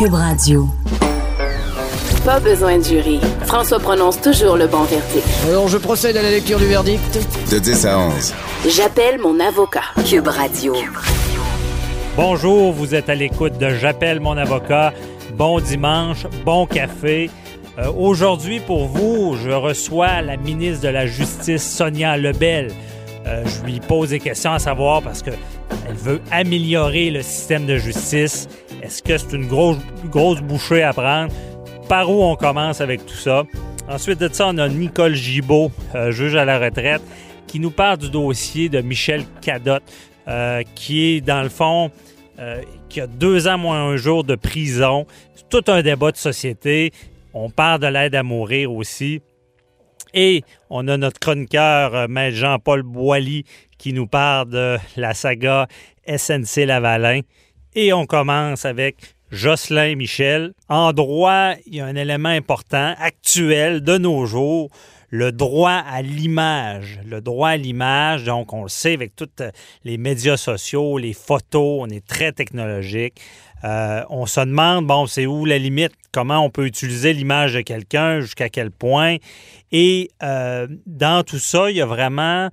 Cube Radio. Pas besoin de jury. François prononce toujours le bon verdict. Alors, je procède à la lecture du verdict. De 10 à 11. J'appelle mon avocat. Cube Radio. Bonjour, vous êtes à l'écoute de J'appelle mon avocat. Bon dimanche, bon café. Euh, Aujourd'hui, pour vous, je reçois la ministre de la Justice, Sonia Lebel. Euh, je lui pose des questions à savoir parce que elle veut améliorer le système de justice. Est-ce que c'est une grosse, grosse bouchée à prendre? Par où on commence avec tout ça? Ensuite de ça, on a Nicole Gibault, euh, juge à la retraite, qui nous parle du dossier de Michel Cadotte, euh, qui est, dans le fond, euh, qui a deux ans moins un jour de prison. C'est tout un débat de société. On parle de l'aide à mourir aussi. Et on a notre chroniqueur, euh, Maître Jean-Paul Boilly, qui nous parle de la saga SNC Lavalin. Et on commence avec Jocelyn Michel. En droit, il y a un élément important, actuel, de nos jours, le droit à l'image. Le droit à l'image, donc on le sait avec tous les médias sociaux, les photos, on est très technologique. Euh, on se demande, bon, c'est où la limite? Comment on peut utiliser l'image de quelqu'un, jusqu'à quel point? Et euh, dans tout ça, il y a vraiment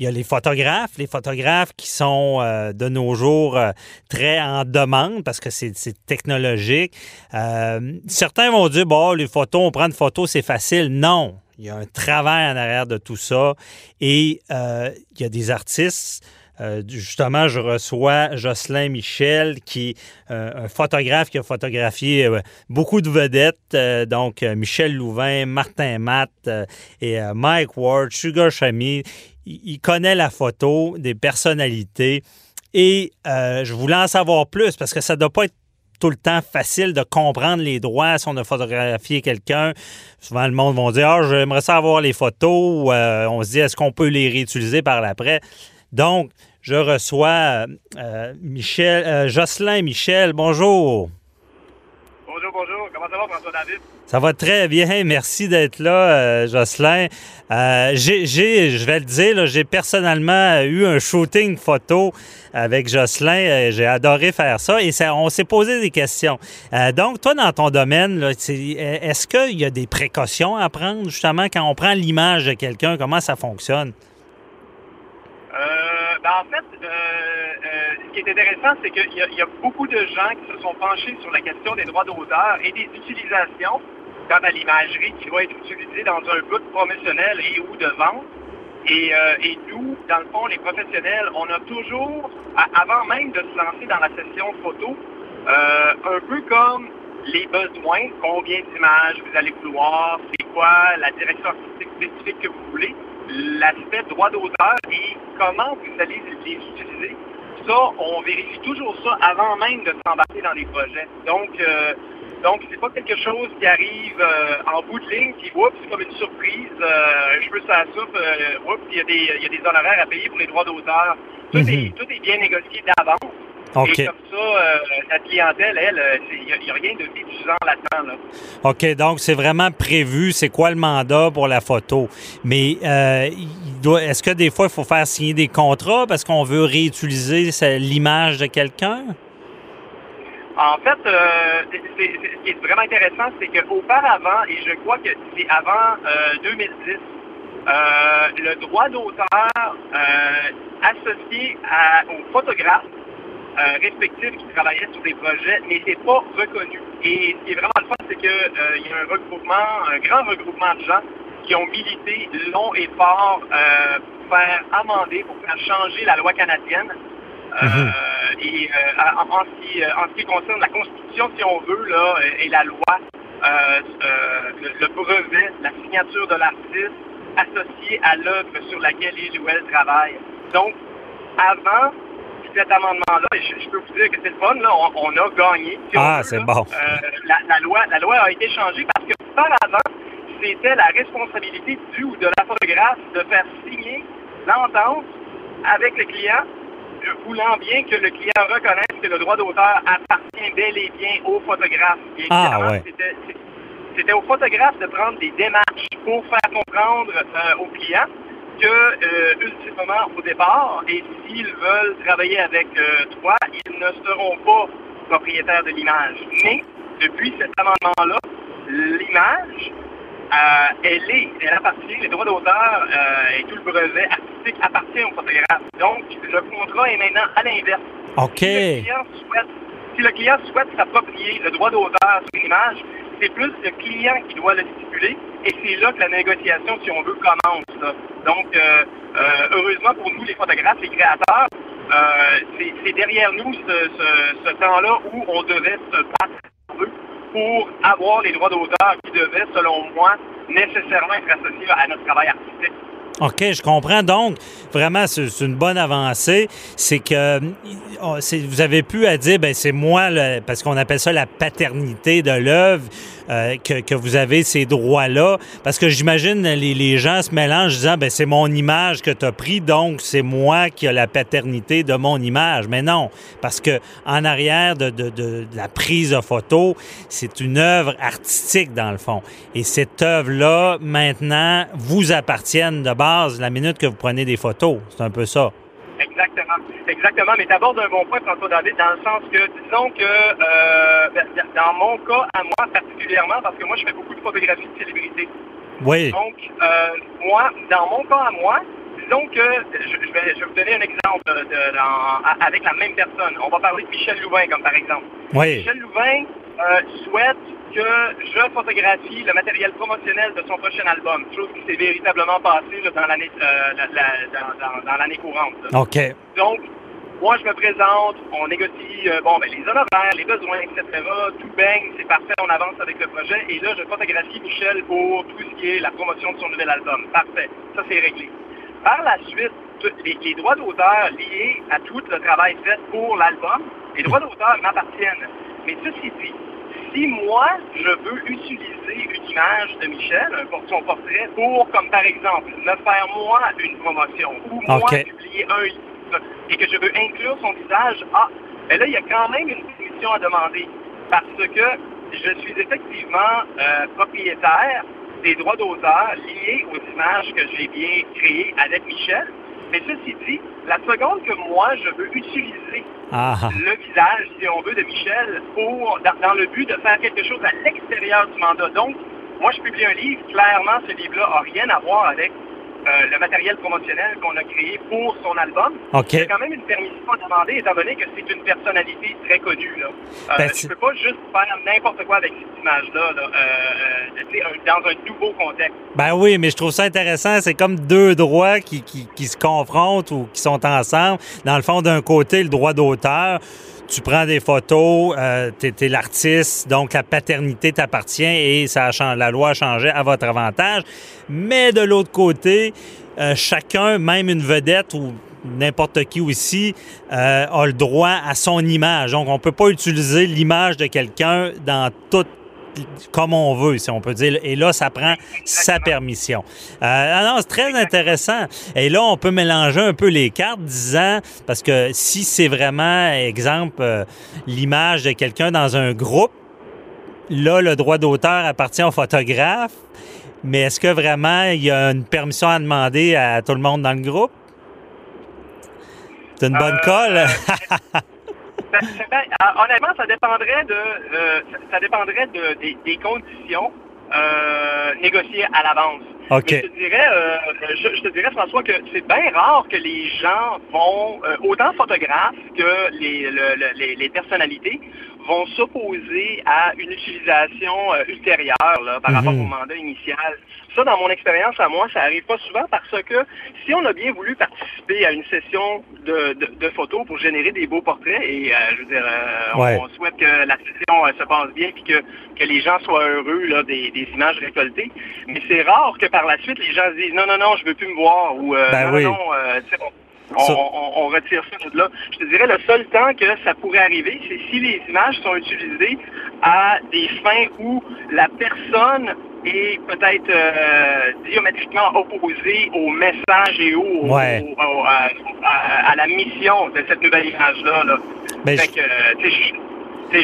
il y a les photographes, les photographes qui sont euh, de nos jours euh, très en demande parce que c'est technologique. Euh, certains vont dire, bon, les photos, on prend une photo, c'est facile. Non, il y a un travail en arrière de tout ça. Et il y a des artistes. Justement, je reçois Jocelyn Michel, qui est un photographe qui a photographié beaucoup de vedettes, donc Michel Louvain, Martin Matt et Mike Ward, Sugar Chami. Il, connaît la photo des personnalités et euh, je voulais en savoir plus parce que ça ne doit pas être tout le temps facile de comprendre les droits si on a photographié quelqu'un. Souvent, le monde va dire Ah, j'aimerais savoir les photos. euh, on se dit Est-ce qu'on peut les réutiliser par l'après? Donc, je reçois euh, Michel, Jocelyn Michel. Bonjour. Bonjour, bonjour. Comment ça va, François David? Ça va très bien. Merci d'être là, euh, Jocelyn. Euh, j'ai, j'ai- je vais le dire, j'ai personnellement eu un shooting photo avec Jocelyn. Euh, J'ai adoré faire ça et ça, on s'est posé des questions. Euh, donc, toi, dans ton domaine, là, est-ce qu'il y a des précautions à prendre justement quand on prend l'image de quelqu'un? Comment ça fonctionne? Ben, en fait, ce qui est intéressant, c'est qu'il y, a- beaucoup de gens qui se sont penchés sur la question des droits d'auteur et des utilisations quant à l'imagerie qui va être utilisée dans un but promotionnel et ou de vente. Et, euh, et nous, dans le fond, les professionnels, on a toujours, avant même de se lancer dans la session photo, euh, un peu comme les besoins, combien d'images vous allez vouloir, c'est quoi la direction artistique spécifique que vous voulez, l'aspect droit d'auteur et comment vous allez les utiliser. Ça, on vérifie toujours ça avant même de s'embarquer dans les projets. Donc, euh, donc c'est pas quelque chose qui arrive euh, en bout de ligne, puis oups, c'est comme une surprise, euh, je veux ça soupe, euh, oups, il y, a des, il y a des honoraires à payer pour les droits d'auteur. Tout, Mhm. est, tout est bien négocié d'avance. OK. Et comme ça, euh, la clientèle, elle, euh, il n'y a, rien de séduisant là-dedans. Là. OK, donc c'est vraiment prévu, c'est quoi le mandat pour la photo? Mais euh, il doit- est-ce que des fois, il faut faire signer des contrats parce qu'on veut réutiliser l'image de quelqu'un? En fait, euh, ce qui est vraiment intéressant, c'est qu'auparavant, et je crois que c'est avant euh, 2010, euh, le droit d'auteur euh, associé aux photographes euh, respectifs qui travaillaient sur des projets n'était pas reconnu. Et ce qui est vraiment le fun, c'est qu'il y a un regroupement, un grand regroupement de gens qui ont milité long et fort euh, pour faire amender, pour faire changer la loi canadienne. Euh, Mhm. et euh, en, en ce qui, euh, en ce qui concerne la Constitution, si on veut, là, et la loi, euh, euh, le, le brevet, la signature de l'artiste associée à l'œuvre sur laquelle il ou elle travaille. Donc, avant cet amendement-là, et je, je peux vous dire que c'est le fun, là, on, on a gagné. si Ah, c'est bon. Euh, la, la loi, la loi a été changée parce que par avant, c'était la responsabilité du ou de la photographe de faire signer l'entente avec le client, euh, voulant bien que le client reconnaisse que le droit d'auteur appartient bel et bien au photographe. Et Ah, ouais. c'était- C'était au photographe de prendre des démarches pour faire comprendre euh, au client que, euh, ultimement, au départ, et s'ils veulent travailler avec euh, toi, ils ne seront pas propriétaires de l'image. Mais depuis cet amendement-là, l'image, euh, elle est, elle appartient, les droits d'auteur euh, et tout le brevet artistique appartient au photographe. Donc, le contrat est maintenant à l'inverse. OK. Si le client souhaite, si le client souhaite s'approprier le droit d'auteur sur une image, c'est plus le client qui doit le stipuler et c'est là que la négociation, si on veut, commence. là. Donc, euh, heureusement pour nous, les photographes, les créateurs, c'est derrière nous ce, ce- ce temps-là où on devait se battre pour avoir les droits d'auteur qui devaient, selon moi, nécessairement être associés à notre travail artistique. OK, je comprends. Donc, vraiment, c'est une bonne avancée. C'est que oh, vous avez pu à dire, ben c'est moi, le- parce qu'on appelle ça la paternité de l'œuvre, euh, que, que vous avez ces droits-là. Parce que j'imagine les, les gens se mélangent en disant, ben c'est mon image que tu as pris, donc c'est moi qui ai la paternité de mon image. Mais non, parce que en arrière de, de- de- de la prise de photo, c'est une œuvre artistique dans le fond. Et cette œuvre-là, maintenant, vous appartiennent de base la minute que vous prenez des photos. C'est un peu ça. Exactement. Exactement. Mais tu abordes un bon point, François David, dans le sens que, disons que, euh, ben, dans mon cas, à moi particulièrement, parce que moi, je fais beaucoup de photographies de célébrités. Oui. Donc, euh, moi, dans mon cas à moi, disons que, je, je vais, je vais vous donner un exemple de, de- dans- a- avec la même personne. On va parler de Michel Louvain, comme par exemple. Oui. Michel Louvain euh, souhaite que je photographie le matériel promotionnel de son prochain album, chose qui s'est véritablement passée là, dans l'année euh, la- la- dans, dans- dans l'année courante. là. OK. Donc, moi, je me présente, on négocie euh, bon, ben, les honoraires, les besoins, etc. Tout baigne, c'est parfait, on avance avec le projet. Et là, je photographie Michel pour tout ce qui est la promotion de son nouvel album. Parfait. Ça, c'est réglé. Par la suite, les, les droits d'auteur liés à tout le travail fait pour l'album, les droits d'auteur m'appartiennent. Mais ceci dit, si moi, je veux utiliser une image de Michel, son portrait, pour, comme par exemple, me faire moi une promotion, ou moi publier un livre, et que je veux inclure son visage, ah, ben là, il y a quand même une permission à demander. Parce que je suis effectivement euh, propriétaire des droits d'auteur liés aux images que j'ai bien créées avec Michel. Mais ceci dit, la seconde que moi, je veux utiliser Ah, le visage, si on veut, de Michel pour dans le but de faire quelque chose à l'extérieur du mandat. Donc, moi, je publie un livre. Clairement, ce livre-là n'a rien à voir avec euh, le matériel promotionnel qu'on a créé pour son album. OK. Il y a quand même une permission à demander, étant donné que c'est une personnalité très connue. Là. Euh, Ben, c'est- peux pas juste faire n'importe quoi avec cette image-là, là, euh, euh, tu dans un nouveau contexte. Ben oui, mais je trouve ça intéressant. C'est comme deux droits qui, qui, qui se confrontent ou qui sont ensemble. Dans le fond, d'un côté, le droit d'auteur. Tu prends des photos, euh, t'es es, l'artiste, donc la paternité t'appartient et ça la loi a changé à votre avantage. Mais de l'autre côté, euh, chacun, même une vedette ou n'importe qui aussi, euh, a le droit à son image. Donc, on peut pas utiliser l'image de quelqu'un dans toute comme on veut, si on peut dire. Et là, ça prend sa permission. Euh, non, c'est très intéressant. Et là, on peut mélanger un peu les cartes, disant, parce que si c'est vraiment, exemple, euh, l'image de quelqu'un dans un groupe, là, le droit d'auteur appartient au photographe. Mais est-ce que vraiment il y a une permission à demander à tout le monde dans le groupe? C'est une bonne Euh, colle. Ça- ça- ben, euh, honnêtement, ça dépendrait euh, des conditions euh, négociées à l'avance. Mais Je te dirais, euh, je, je te dirais, François, que c'est bien rare que les gens vont, euh, autant photographes que les, le- le- les, les personnalités, vont s'opposer à une utilisation euh, ultérieure là, par Mhm. rapport au mandat initial. Ça, dans mon expérience à moi, ça arrive pas souvent parce que si on a bien voulu participer à une session de, de, de photos pour générer des beaux portraits, et euh, je veux dire, euh, on- souhaite que la session euh, se passe bien puis que, que les gens soient heureux là, des, des images récoltées, mais c'est rare que par la suite les gens se disent non, non, non, je veux plus me voir ou euh, Ben non, oui. non, euh, on, on, Ça- on- on retire ça de là. Je te dirais, le seul temps que ça pourrait arriver, c'est si les images sont utilisées à des fins où la personne est peut-être euh, diamétriquement opposée au message et au, Ouais. au- à, à- à la mission de cette nouvelle image-là. Là. Ben, fait je- que, euh,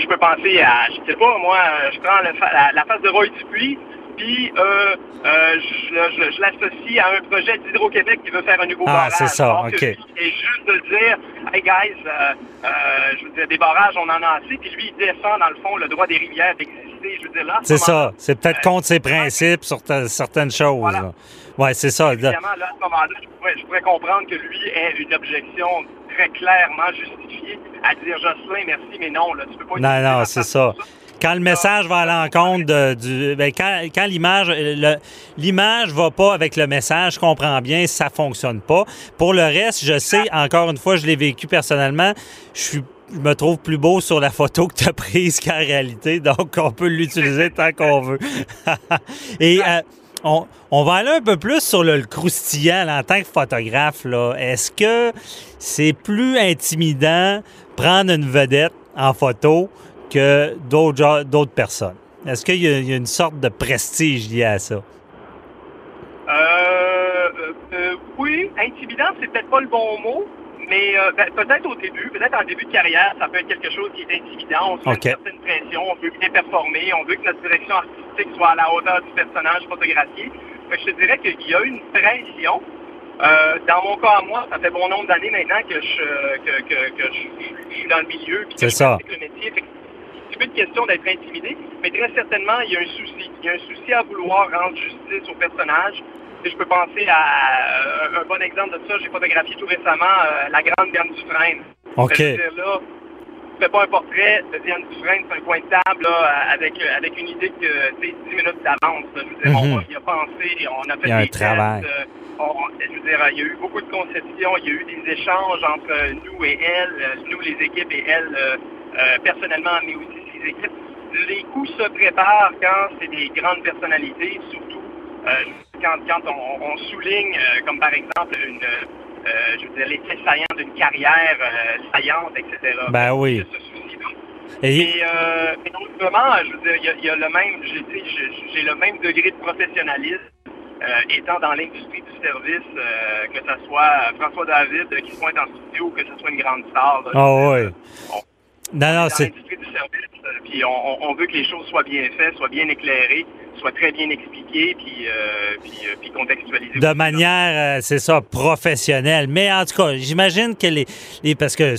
je- peux penser à, je sais pas, moi, je prends le fa- la, la face de Roy Dupuis, puis euh, je, l'associe à un projet d'Hydro-Québec qui veut faire un nouveau ah, barrage. c'est ça, OK. Et juste de dire, hey guys, je veux dire, des barrages, on en a assez, puis lui, il défend, dans le fond, le droit des rivières d'exister. Je veux dire, là, C'est ça. C'est peut-être contre ses principes sur certaines choses. Voilà. Oui, c'est ça. Évidemment, là, à ce moment-là, je pourrais, je pourrais comprendre que lui ait une objection très clairement justifiée à dire Jocelyn, merci, mais non, là, tu peux pas Non, non, c'est ça. Quand le message va à l'encontre du. Ben, quand quand l'image l'image va pas avec le message, je comprends bien, ça fonctionne pas. Pour le reste, je sais, encore une fois, je l'ai vécu personnellement, je suis je me trouve plus beau sur la photo que tu as prise qu'en réalité, donc on peut l'utiliser tant qu'on veut. Et euh, on, on, va aller un peu plus sur le, croustillant en tant que photographe. Est-ce que c'est plus intimidant prendre une vedette en photo que d'autres personnes? Est-ce qu'il y, y, a une sorte de prestige lié à ça? Euh, euh, euh oui, intimidant, c'est peut-être pas le bon mot. Mais euh, ben, peut-être au début, peut-être en début de carrière, ça peut être quelque chose qui est intimidant. On se met une certaine pression, on veut bien performer, on veut que notre direction artistique soit à la hauteur du personnage photographié. Fait je te dirais qu'il y a une pression. Euh, dans mon cas à moi, ça fait bon nombre d'années maintenant que je, que, que, que je, suis dans le milieu puis que je ça. le métier. C'est plus une question d'être intimidé, mais très certainement, il y a un souci. Il y a un souci à vouloir rendre justice au personnage, je peux penser à euh, un bon exemple de ça. J'ai photographié tout récemment euh, la grande Diane Dufresne. OK. Là, fais pas un portrait de Diane Dufresne c'est un coin de table là, avec, avec une idée que c'est 10 minutes d'avance. Je veux dire, on y a pensé, on a fait il y a des un travail. Tests, euh, on, je veux dire, il y a eu beaucoup de conceptions, il y a eu des échanges entre nous et elle, nous les équipes et elle personnellement, mais aussi les équipes. Les coups se préparent quand c'est des grandes personnalités, surtout quand, quand on, on souligne, euh, comme par exemple une, euh, je veux dire, l'effet saillant d'une carrière euh, saillante, etc. Ben oui. Et... Euh, mais autrement, je veux dire, il y, a, il y a le même, j'ai le même degré de professionnalisme. Euh, étant dans l'industrie du service, euh, que ce soit François David qui se pointe en studio que ce soit une grande star. Ah oh, oui. Non, non, c'est. service, puis on, on, veut que les choses soient bien faites, soient bien éclairées soit très bien expliqué puis, euh, euh, puis contextualisé. De manière, euh, c'est ça, professionnelle. Mais en tout cas, j'imagine que les, les, parce que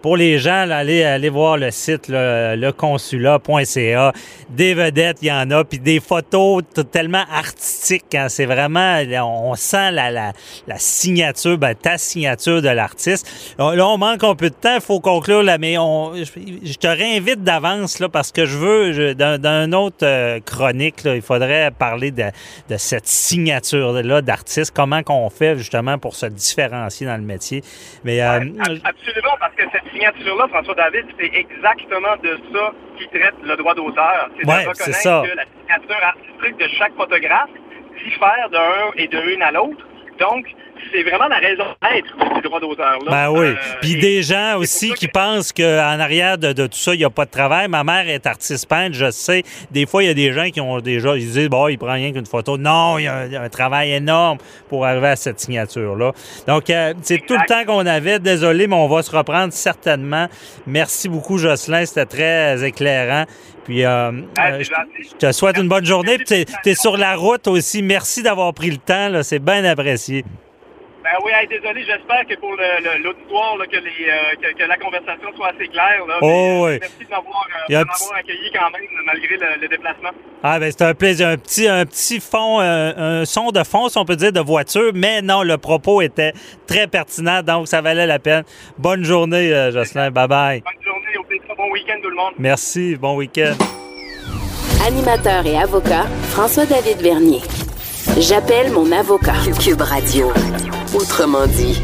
pour les gens, là, allez, voir le site là, leconsulat.ca. Des vedettes, il y en a, puis des photos tellement artistiques. Hein, c'est vraiment, on sent la, la, signature, ben, ta signature de l'artiste. Là, on manque un peu de temps, il faut conclure là, mais on, je, te réinvite d'avance parce que je veux, dans, une autre chronique, il faudrait parler de, cette signature-là d'artiste. Comment qu'on fait justement pour se différencier dans le métier? Mais, euh, absolument, parce que cette signature-là, François David, c'est exactement de ça qui traite le droit d'auteur. C'est ouais, de reconnaître que la signature artistique de chaque photographe diffère d'un et de une à l'autre. Donc, c'est vraiment la raison d'être du droit d'auteur. Ben oui. Euh, Puis des gens aussi qui pensent qu'en arrière de, tout ça, il n'y a pas de travail. Ma mère est artiste peintre, je sais. Des fois, il y a des gens qui ont déjà, ils disent, bon, il prend rien qu'une photo. Non, il y, a un, travail énorme pour arriver à cette signature-là. Donc, euh, c'est tout le temps qu'on avait. Désolé, mais on va se reprendre certainement. Merci beaucoup, Jocelyn. C'était très éclairant. Puis, euh, euh je te souhaite une bonne journée. Puis, tu es, sur la route aussi. Merci d'avoir pris le temps. C'est bien apprécié. Ben oui, désolé, j'espère que pour l'auditoire, que, euh, que, la conversation soit assez claire. Là, oh, oui. Merci de m'avoir euh, accueilli quand même, malgré le, déplacement. Ah, ben c'est un plaisir. Un petit, un petit fond, un son de fond, si on peut dire, de voiture, mais non, le propos était très pertinent, donc ça valait la peine. Bonne journée, Jocelyn. Bye-bye. Bonne journée, au plaisir. Bon week-end, tout le monde. Merci, bon week-end. Animateur et avocat, François-David Vernier. J'appelle mon avocat. Cube Radio. Autrement dit.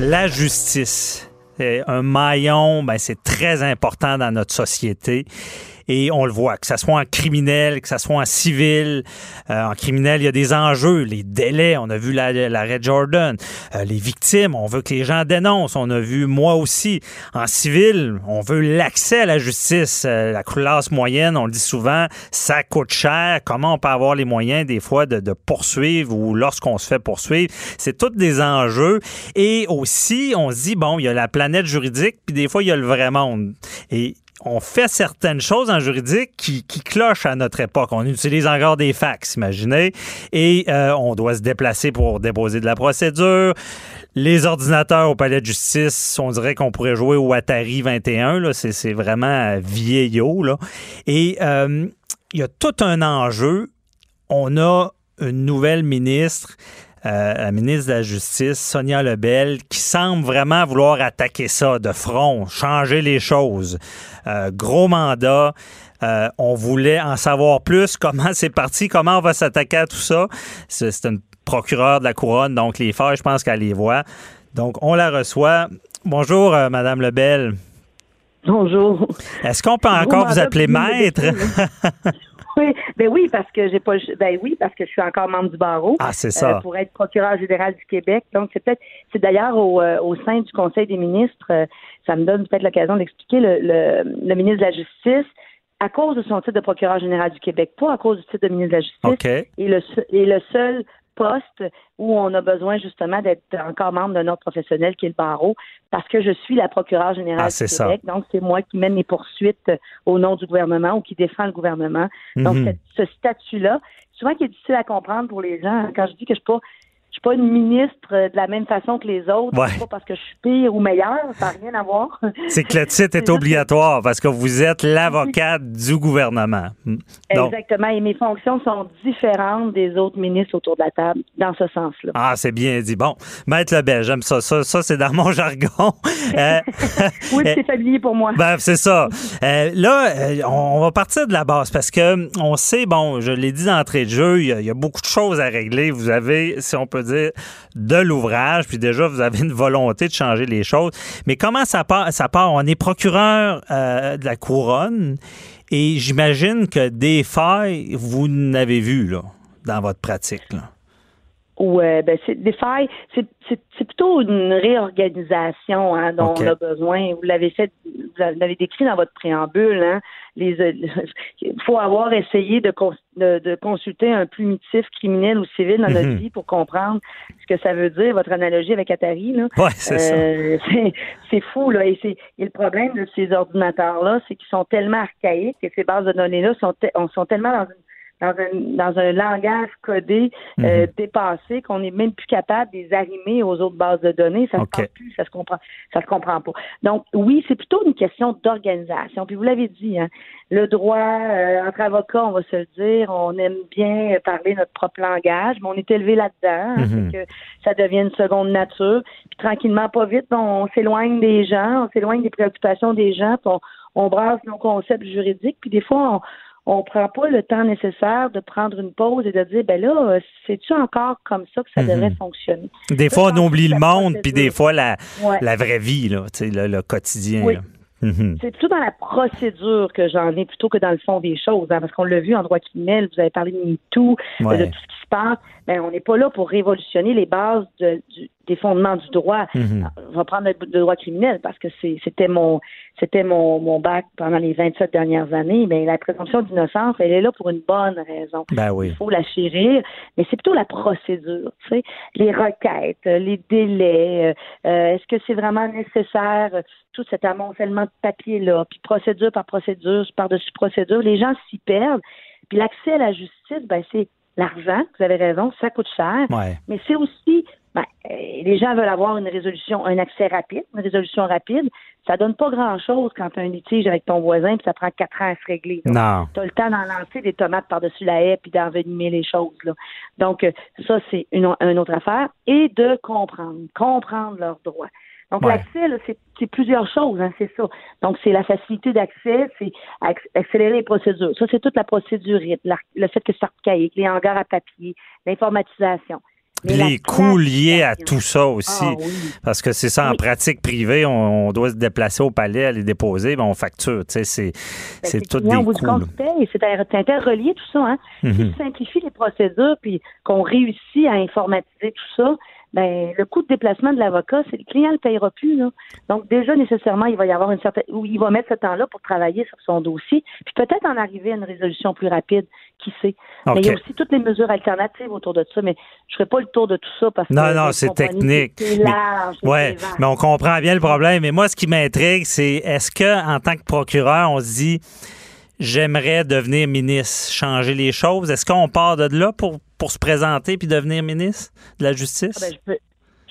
La justice. Un maillon, ben, c'est très important dans notre société. Et on le voit, que ce soit en criminel, que ce soit en civil. Euh, en criminel, il y a des enjeux, les délais. On a vu l'arrêt Jordan. Euh, les victimes, on veut que les gens dénoncent. On a vu moi aussi. En civil, on veut l'accès à la justice. Euh, la classe moyenne, on le dit souvent, ça coûte cher. Comment on peut avoir les moyens des fois de, de poursuivre ou lorsqu'on se fait poursuivre? C'est tous des enjeux. Et aussi, on se dit, bon, il y a la planète juridique, puis des fois, il y a le vrai monde. Et on fait certaines choses en juridique qui, clochent à notre époque. On utilise encore des fax, imaginez, et euh, on doit se déplacer pour déposer de la procédure. Les ordinateurs au palais de justice, on dirait qu'on pourrait jouer au Atari 21. C'est vraiment vieillot. Là. Et euh, il y a tout un enjeu. On a une nouvelle ministre euh, la ministre de la Justice, Sonia Lebel, qui semble vraiment vouloir attaquer ça de front, changer les choses. Euh, gros mandat. Euh, on voulait en savoir plus comment c'est parti, comment on va s'attaquer à tout ça? C'est une procureure de la couronne, donc les faits, je pense qu'elle les voit. Donc, on la reçoit. Bonjour, Madame Lebel. Bonjour. Est-ce qu'on peut encore vous appeler maître? Oui, ben oui, parce que j'ai pas ben oui, parce que je suis encore membre du barreau. Ah, c'est ça. Euh, pour être procureur général du Québec. Donc, c'est peut-être c'est d'ailleurs au, euh, au, sein du Conseil des ministres, euh, ça me donne peut-être l'occasion d'expliquer le, le, ministre de la Justice à cause de son titre de procureur général du Québec, pas à cause du titre de ministre de la Justice. OK. Et le, et le seul poste où on a besoin justement d'être encore membre d'un ordre professionnel qui est le barreau, parce que je suis la procureure générale ah, du Québec. Donc, c'est moi qui mène les poursuites au nom du gouvernement ou qui défend le gouvernement. Donc, Mhm. ce statut-là, souvent qui est difficile à comprendre pour les gens. Quand je dis que je suis pas je suis pas une ministre de la même façon que les autres. Ouais. Pas parce que je suis pire ou meilleure, ça n'a rien à voir. C'est que le titre est obligatoire parce que vous êtes l'avocate du gouvernement. Donc, Exactement. Et mes fonctions sont différentes des autres ministres autour de la table, dans ce sens-là. ah, c'est bien dit. Bon, Maître Lebel, j'aime ça. Ça, ça c'est dans mon jargon. Euh, Oui, c'est familier pour moi. Ben, c'est ça. Euh, là, euh, on va partir de la base parce que on sait, bon, je l'ai dit d'entrée de jeu, il y, a, il y a beaucoup de choses à régler. Vous avez, si on peut de l'ouvrage, puis déjà, vous avez une volonté de changer les choses. Mais comment ça part? Ça part? On est procureur euh, de la couronne et j'imagine que des failles, vous n'avez vu, dans votre pratique. Ouais, ben c'est des failles, c'est, c'est, c'est plutôt une réorganisation hein, dont on a besoin. Vous l'avez fait, vous l'avez décrit dans votre préambule. Hein, les, il faut avoir essayé de, cons- de, de consulter un plumitif criminel ou civil dans notre Mhm. vie pour comprendre ce que ça veut dire. Votre analogie avec Atari, là. Ouais, c'est ça. Euh, c'est, c'est fou, là. Et, c'est, et le problème de ces ordinateurs-là, c'est qu'ils sont tellement archaïques et ces bases de données-là sont, te- on- sont tellement dans une dans un, dans un langage codé euh, Mhm. dépassé qu'on n'est même plus capable de les arrimer aux autres bases de données. Ça OK. se passe plus, ça se comprend, ça se comprend pas. Donc oui, c'est plutôt une question d'organisation. Puis vous l'avez dit, hein, le droit euh, entre avocats, on va se le dire, on aime bien parler notre propre langage, mais on est élevé là-dedans, hein, Mhm. que ça devient une seconde nature. Puis tranquillement, pas vite, on s'éloigne des gens, on s'éloigne des préoccupations des gens, puis on, on brasse nos concepts juridiques, puis des fois on on prend pas le temps nécessaire de prendre une pause et de dire ben là, euh, c'est-tu encore comme ça que ça Mhm. devrait fonctionner? Des fois, on oublie le monde, puis des fois, la, Ouais. la vraie vie, là, le, le quotidien. Oui. Mhm. C'est plutôt dans la procédure que j'en ai plutôt que dans le fond des choses, hein, parce qu'on l'a vu en droit criminel, vous avez parlé de MeToo, Ouais. de tout ce qui passe. Ben, on n'est pas là pour révolutionner les bases de- du- des fondements du droit. Mhm. On va prendre le, le droit criminel parce que c'était mon c'était mon, mon bac pendant les 27 dernières années. Mais la présomption d'innocence, elle est là pour une bonne raison. Ben oui. Il faut la chérir, mais c'est plutôt la procédure, tu sais, les requêtes, les délais, euh, euh, est-ce que c'est vraiment nécessaire, tout cet amoncellement de papier-là, puis procédure par procédure, par-dessus procédure, les gens s'y perdent. Puis l'accès à la justice, ben c'est l'argent, vous avez raison, ça coûte cher, Ouais. mais c'est aussi, ben, euh, les gens veulent avoir une résolution, un accès rapide, une résolution rapide. Ça donne pas grand-chose quand tu as un litige avec ton voisin, puis ça prend quatre ans à se régler. Tu as le temps d'en lancer des tomates par-dessus la haie puis d'envenimer les choses. Là. Donc, euh, ça, c'est une, une autre affaire. Et de comprendre, comprendre leurs droits. Donc, Ouais. l'accès, c'est, plusieurs choses, hein, c'est ça. Donc, c'est la facilité d'accès, c'est acc- accélérer les procédures. Ça, c'est toute la procédure, le fait que c'est archaïque, les hangars à papier, l'informatisation. Mais la Les coûts liés à tout ça aussi. Ah oui. Parce que c'est ça, en Oui. pratique privée, on, on doit se déplacer au palais, aller déposer, ben on facture. Tu sais, c'est, Ben, c'est tout des coûts. C'est inter- c'est interrelié tout ça. Hein? Si Mhm. tu simplifies les procédures puis qu'on réussit à informatiser tout ça, ben le coût de déplacement de l'avocat, c'est le client le payera plus. Là. Donc déjà nécessairement, il va y avoir une certaine où il va mettre ce temps-là pour travailler sur son dossier, puis peut-être en arriver à une résolution plus rapide, qui sait. Mais il y a aussi toutes les mesures alternatives autour de ça, mais je ferai pas le tour de tout ça parce que non, non, c'est technique. C'est large. Ouais, mais on comprend bien le problème. Mais moi, ce qui m'intrigue, c'est est-ce que en tant que procureur, on se dit j'aimerais devenir ministre, changer les choses. Est-ce qu'on part de là pour, pour se présenter puis devenir ministre de la Justice? Ah ben,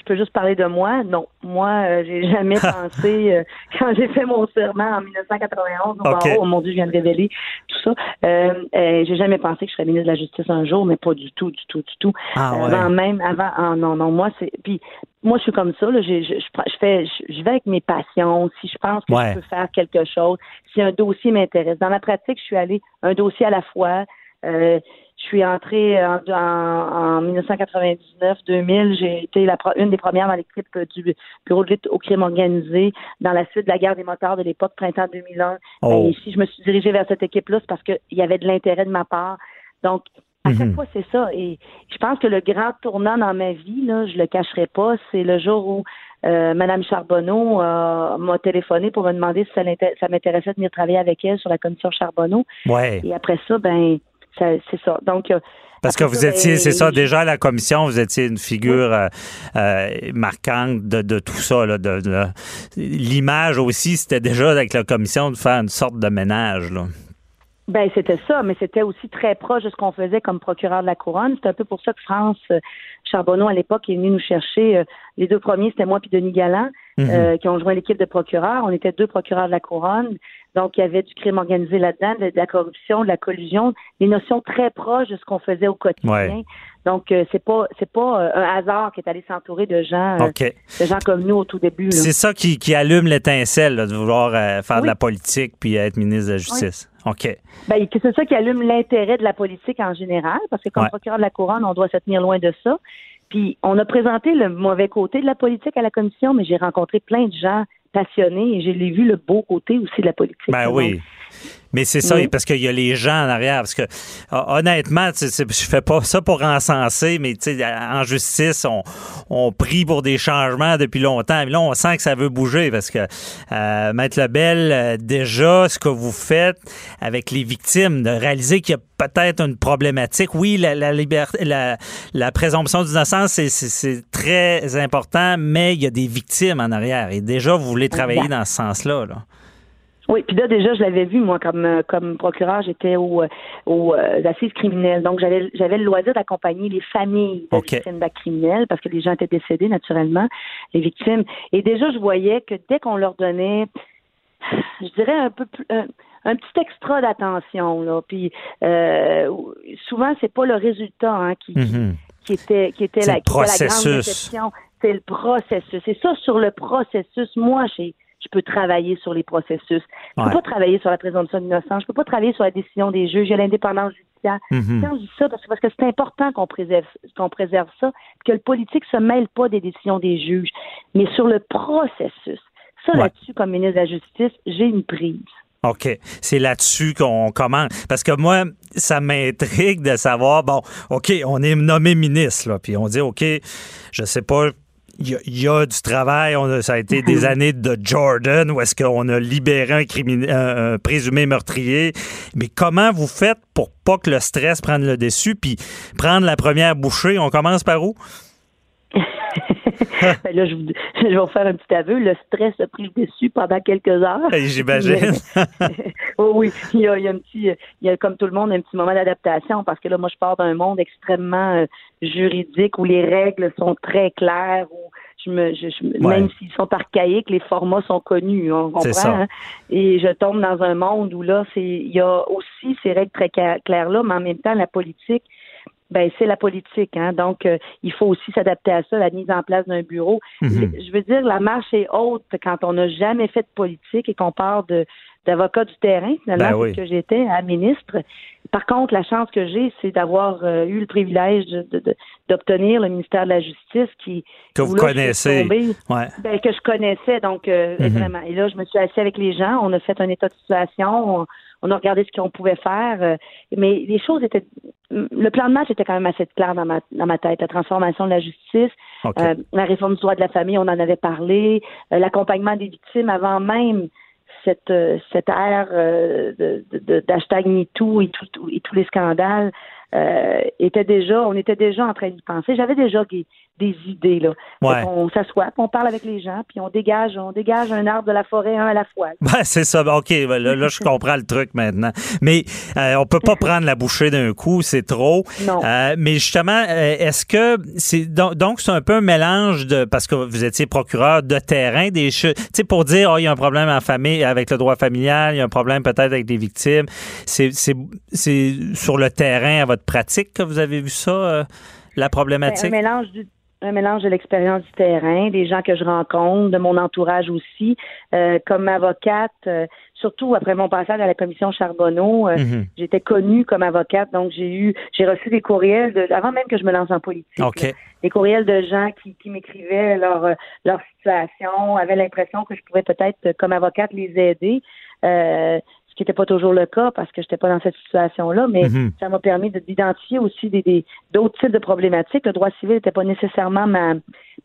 peux juste parler de moi? Non, moi, euh, j'ai jamais pensé, euh, quand j'ai fait mon serment en 1991 au oh mon Dieu, je viens de révéler tout ça, euh, j'ai jamais pensé que je serais ministre de la Justice un jour, mais pas du tout, du tout, du tout. Ah, ouais. Avant même, avant, ah, non, non, moi, c'est... Puis, moi, je suis comme ça. Là, je, je, je, fais, je, vais avec mes passions. Si je pense que Ouais. je peux faire quelque chose, si un dossier m'intéresse. Dans ma pratique, je suis allée un dossier à la fois. Euh, je suis entrée en, en, en 1999-2000. J'ai été la, pro- une des premières dans l'équipe du bureau de lutte au crime organisé. Dans la suite de la guerre des moteurs de l'époque, printemps 2001. Oh. Ben, si je me suis dirigée vers cette équipe-là, c'est parce qu'il y avait de l'intérêt de ma part. Donc, à chaque Mhm. fois, c'est ça. Et je pense que le grand tournant dans ma vie, là, je le cacherai pas, c'est le jour où euh, Madame Charbonneau euh, m'a téléphoné pour me demander si ça, ça m'intéressait de venir travailler avec elle sur la commission Charbonneau. Ouais. Et après ça, ben, c'est ça. Donc, Parce que vous étiez, ben, c'est ça, déjà à la commission, vous étiez une figure euh, euh, marquante de, de tout ça. Là, de, de- L'image aussi, c'était déjà avec la commission de faire une sorte de ménage. Là. Ben, c'était ça, mais c'était aussi très proche de ce qu'on faisait comme procureur de la couronne. C'est un peu pour ça que France euh, Charbonneau, à l'époque, est venu nous chercher. les deux premiers, c'était moi puis Denis Galland, Mhm. euh, qui ont joint l'équipe de procureurs. On était deux procureurs de la couronne. Donc, il y avait du crime organisé là-dedans, de, de la corruption, de la collusion, des notions très proches de ce qu'on faisait au quotidien. Ouais. Donc, euh, c'est pas c'est pas euh, un hasard qui est allé s'entourer de gens euh, de gens comme nous au tout début. C'est ça qui, qui allume l'étincelle, de vouloir euh, faire de la politique puis être ministre de la Justice. OK. Ben, c'est ça qui allume l'intérêt de la politique en général, parce que comme Ouais. procureur de la couronne, on doit se tenir loin de ça. Puis on a présenté le mauvais côté de la politique à la commission, mais j'ai rencontré plein de gens passionnés et j'ai vu le beau côté aussi de la politique. Ben oui. Mais c'est ça, Oui. parce qu'il y a les gens en arrière. Parce que hon- honnêtement, tu sais, je fais pas ça pour encenser, mais tu sais, en justice, on, on prie pour des changements depuis longtemps. Mais là, on sent que ça veut bouger parce que euh, Maître Lebel, euh, déjà, ce que vous faites avec les victimes, de réaliser qu'il y a peut-être une problématique. Oui, la, la liberté, la, la présomption d'innocence, c'est- c'est c'est très important, mais il y a des victimes en arrière. Et déjà, vous voulez travailler dans ce sens-là. Là. Oui, puis là déjà je l'avais vu moi comme euh, comme procureur, j'étais au, euh, aux euh, assises criminelles, donc j'avais j'avais le loisir d'accompagner les familles de OK. victimes d'actes criminels parce que les gens étaient décédés naturellement, les victimes. Et déjà je voyais que dès qu'on leur donnait, je dirais un peu plus un, un petit extra d'attention là, puis euh, souvent c'est pas le résultat hein, qui, qui- Mhm. qui était qui était la, qui était la grande processus. déception. C'est le processus. C'est ça sur le processus. Moi, j'ai je peux travailler sur les processus. Je Ouais. peux pas travailler sur la présomption d'innocence. Je peux pas travailler sur la décision des juges. Il y a l'indépendance judiciaire. Mhm. Quand je dis ça, parce que parce que c'est important qu'on préserve qu'on préserve ça, que le politique se mêle pas des décisions des juges, mais sur le processus. Ça Ouais. là-dessus, comme ministre de la Justice, j'ai une prise. OK. C'est là-dessus qu'on commence. Parce que moi, ça m'intrigue de savoir, bon, OK, on est nommé ministre, là, puis on dit, OK, je sais pas, il y, y a du travail, on a- ça a été des années de Jordan où est-ce qu'on a libéré un, crimin- un- un présumé meurtrier. Mais comment vous faites pour pas que le stress prenne le dessus, puis prendre la première bouchée? On commence par où? Ben là, je, vous- je vais vous faire un petit aveu. Le stress a pris le dessus pendant quelques heures. J'imagine. Oh oui, il y, a, il y a un petit, il y a comme tout le monde un petit moment d'adaptation parce que là, moi, je pars d'un monde extrêmement euh, juridique où les règles sont très claires, où je me, je, je- Ouais. même s'ils sont archaïques, les formats sont connus, on comprend. Hein. Et je tombe dans un monde où là, c'est, il y a aussi ces règles très claires là, mais en même temps, la politique. Ben, c'est la politique, hein. Donc, euh, il faut aussi s'adapter à ça, la mise en place d'un bureau. Mhm. Je veux dire, la marche est haute quand on n'a jamais fait de politique et qu'on part de d'avocat du terrain, finalement, Ben oui. que j'étais à ministre. Par contre, la chance que j'ai, c'est d'avoir euh, eu le privilège de- de- de- d'obtenir le ministère de la Justice qui Que vous là, connaissez. tombée, Ouais. ben, que je connaissais, donc euh, Mhm. vraiment. Et là, je me suis assise avec les gens, on a fait un état de situation, on, on a regardé ce qu'on pouvait faire. euh, mais les choses étaient. Le plan de match était quand même assez clair dans ma, dans ma tête. La transformation de la justice, euh, la réforme du droit de la famille, on en avait parlé, euh, l'accompagnement des victimes avant même cette, euh, cette ère euh, de, de, de- d'hashtag MeToo et, tout, tout- et tous les scandales euh, était déjà, on était déjà en train d'y penser. J'avais déjà des, des idées là. Ouais. Qu'on s'assoit, on parle avec les gens, puis on dégage, on dégage un arbre de la forêt un à la fois. Ben, c'est ça. Ben, OK, ben, là, là, je comprends le truc maintenant. Mais euh, on peut pas prendre la bouchée d'un coup, c'est trop. Non. Euh, mais justement, euh, est-ce que c'est donc donc c'est un peu un mélange de parce que vous étiez procureur de terrain des choses, tu sais pour dire oh, il y a un problème en famille avec le droit familial, il y a un problème peut-être avec des victimes. C'est c'est c'est sur le terrain à votre pratique que vous avez vu ça euh, la Ben, un problématique. mélange du un mélange de l'expérience du terrain, des gens que je rencontre, de mon entourage aussi, Euh, comme avocate, euh, surtout après mon passage à la commission Charbonneau, euh, Mhm. j'étais connue comme avocate, donc j'ai eu, j'ai reçu des courriels de, avant même que je me lance en politique. Là, des courriels de gens qui, qui m'écrivaient leur leur situation, avaient l'impression que je pourrais peut-être, comme avocate, les aider. Qui n'était pas toujours le cas parce que je n'étais pas dans cette situation-là, mais Mhm. ça m'a permis de- d'identifier aussi des d'autres types de problématiques. Le droit civil n'était pas nécessairement ma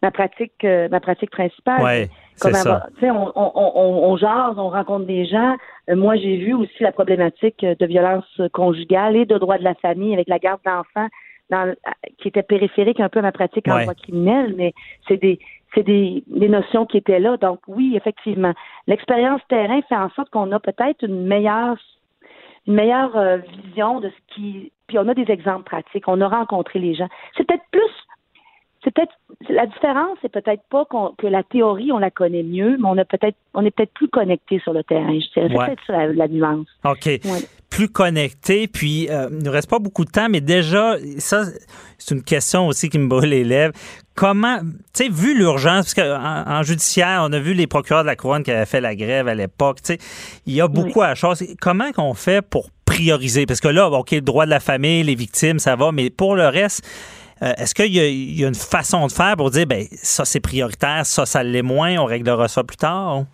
ma pratique euh, ma pratique principale. Ouais, Comme ça. avo- tu sais, on, on, on, on jase, on rencontre des gens. Euh, moi, j'ai vu aussi la problématique euh, de violence conjugale et de droit de la famille avec la garde d'enfants dans, qui était périphérique un peu à ma pratique en Ouais. droit criminel, mais c'est des c'est des, notions qui étaient là. Donc oui, effectivement, l'expérience terrain fait en sorte qu'on a peut-être une meilleure une meilleure euh, vision de ce qui puis on a des exemples pratiques, on a rencontré les gens. C'est peut-être plus c'est peut-être la différence, c'est peut-être pas que la théorie on la connaît mieux, mais on a peut-être on est peut-être plus connecté sur le terrain. Je dirais Ouais. peut-être ça la, la nuance. OK. Ouais. Plus connecté, puis euh, il ne reste pas beaucoup de temps, mais déjà, ça, c'est une question aussi qui me brûle les lèvres. Comment, tu sais, vu l'urgence, parce qu'en en judiciaire, on a vu les procureurs de la couronne qui avaient fait la grève à l'époque, tu sais, il y a beaucoup à la chose. Comment qu'on fait pour prioriser? Parce que là, OK, le droit de la famille, les victimes, ça va, mais pour le reste, euh, est-ce qu'il y, a- il y a une façon de faire pour dire, ben ça, c'est prioritaire, ça, ça l'est moins, on réglera ça plus tard?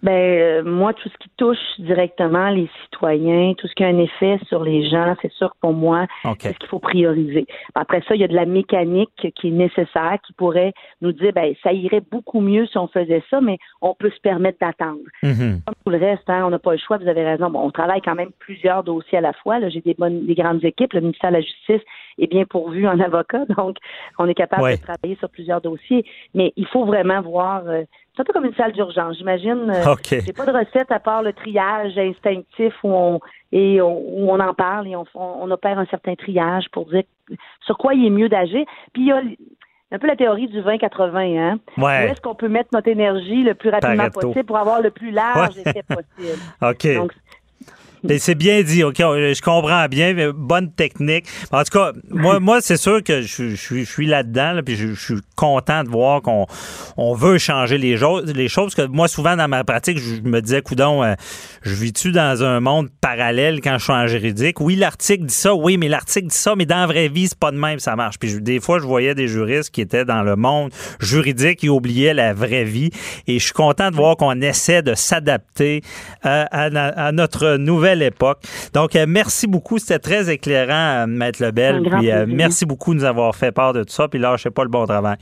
Ben euh, moi, tout ce qui touche directement les citoyens, tout ce qui a un effet sur les gens, c'est sûr pour moi, c'est ce qu'il faut prioriser. Après ça, il y a de la mécanique qui est nécessaire, qui pourrait nous dire, ben ça irait beaucoup mieux si on faisait ça, mais on peut se permettre d'attendre. Mhm. Comme tout le reste, hein, on n'a pas le choix, vous avez raison. Bon, on travaille quand même plusieurs dossiers à la fois. Là, j'ai des bonnes, des grandes équipes. Le ministère de la Justice est bien pourvu en avocats, donc on est capable Ouais. de travailler sur plusieurs dossiers. Mais il faut vraiment voir. euh, c'est un peu comme une salle d'urgence. J'imagine. euh, OK. J'ai pas de recette à part le triage instinctif où on et on, où on en parle et on, on opère un certain triage pour dire sur quoi il est mieux d'agir. Puis il y a un peu la théorie du 20-80, hein? Ouais. Où est-ce qu'on peut mettre notre énergie le plus rapidement Pareto. possible pour avoir le plus large Ouais. effet possible? OK. Donc, Mais c'est bien dit, OK, je comprends bien, mais bonne technique. En tout cas, moi, moi c'est sûr que je, suis- là-dedans, là, puis je, suis content de voir qu'on on veut changer les, les choses. Que moi, souvent, dans ma pratique, je me disais, coudon, euh, je vis-tu dans un monde parallèle quand je suis en juridique? Oui, l'article dit ça, oui, mais l'article dit ça, mais dans la vraie vie, c'est pas de même, ça marche. Puis des fois, je voyais des juristes qui étaient dans le monde juridique et oubliaient la vraie vie. Et je suis content de voir qu'on essaie de s'adapter à, à notre nouvelle époque. Donc, euh, merci beaucoup. C'était très éclairant, euh, Maître Lebel. Puis, euh, merci beaucoup de nous avoir fait part de tout ça. Puis là, je sais pas le bon travail.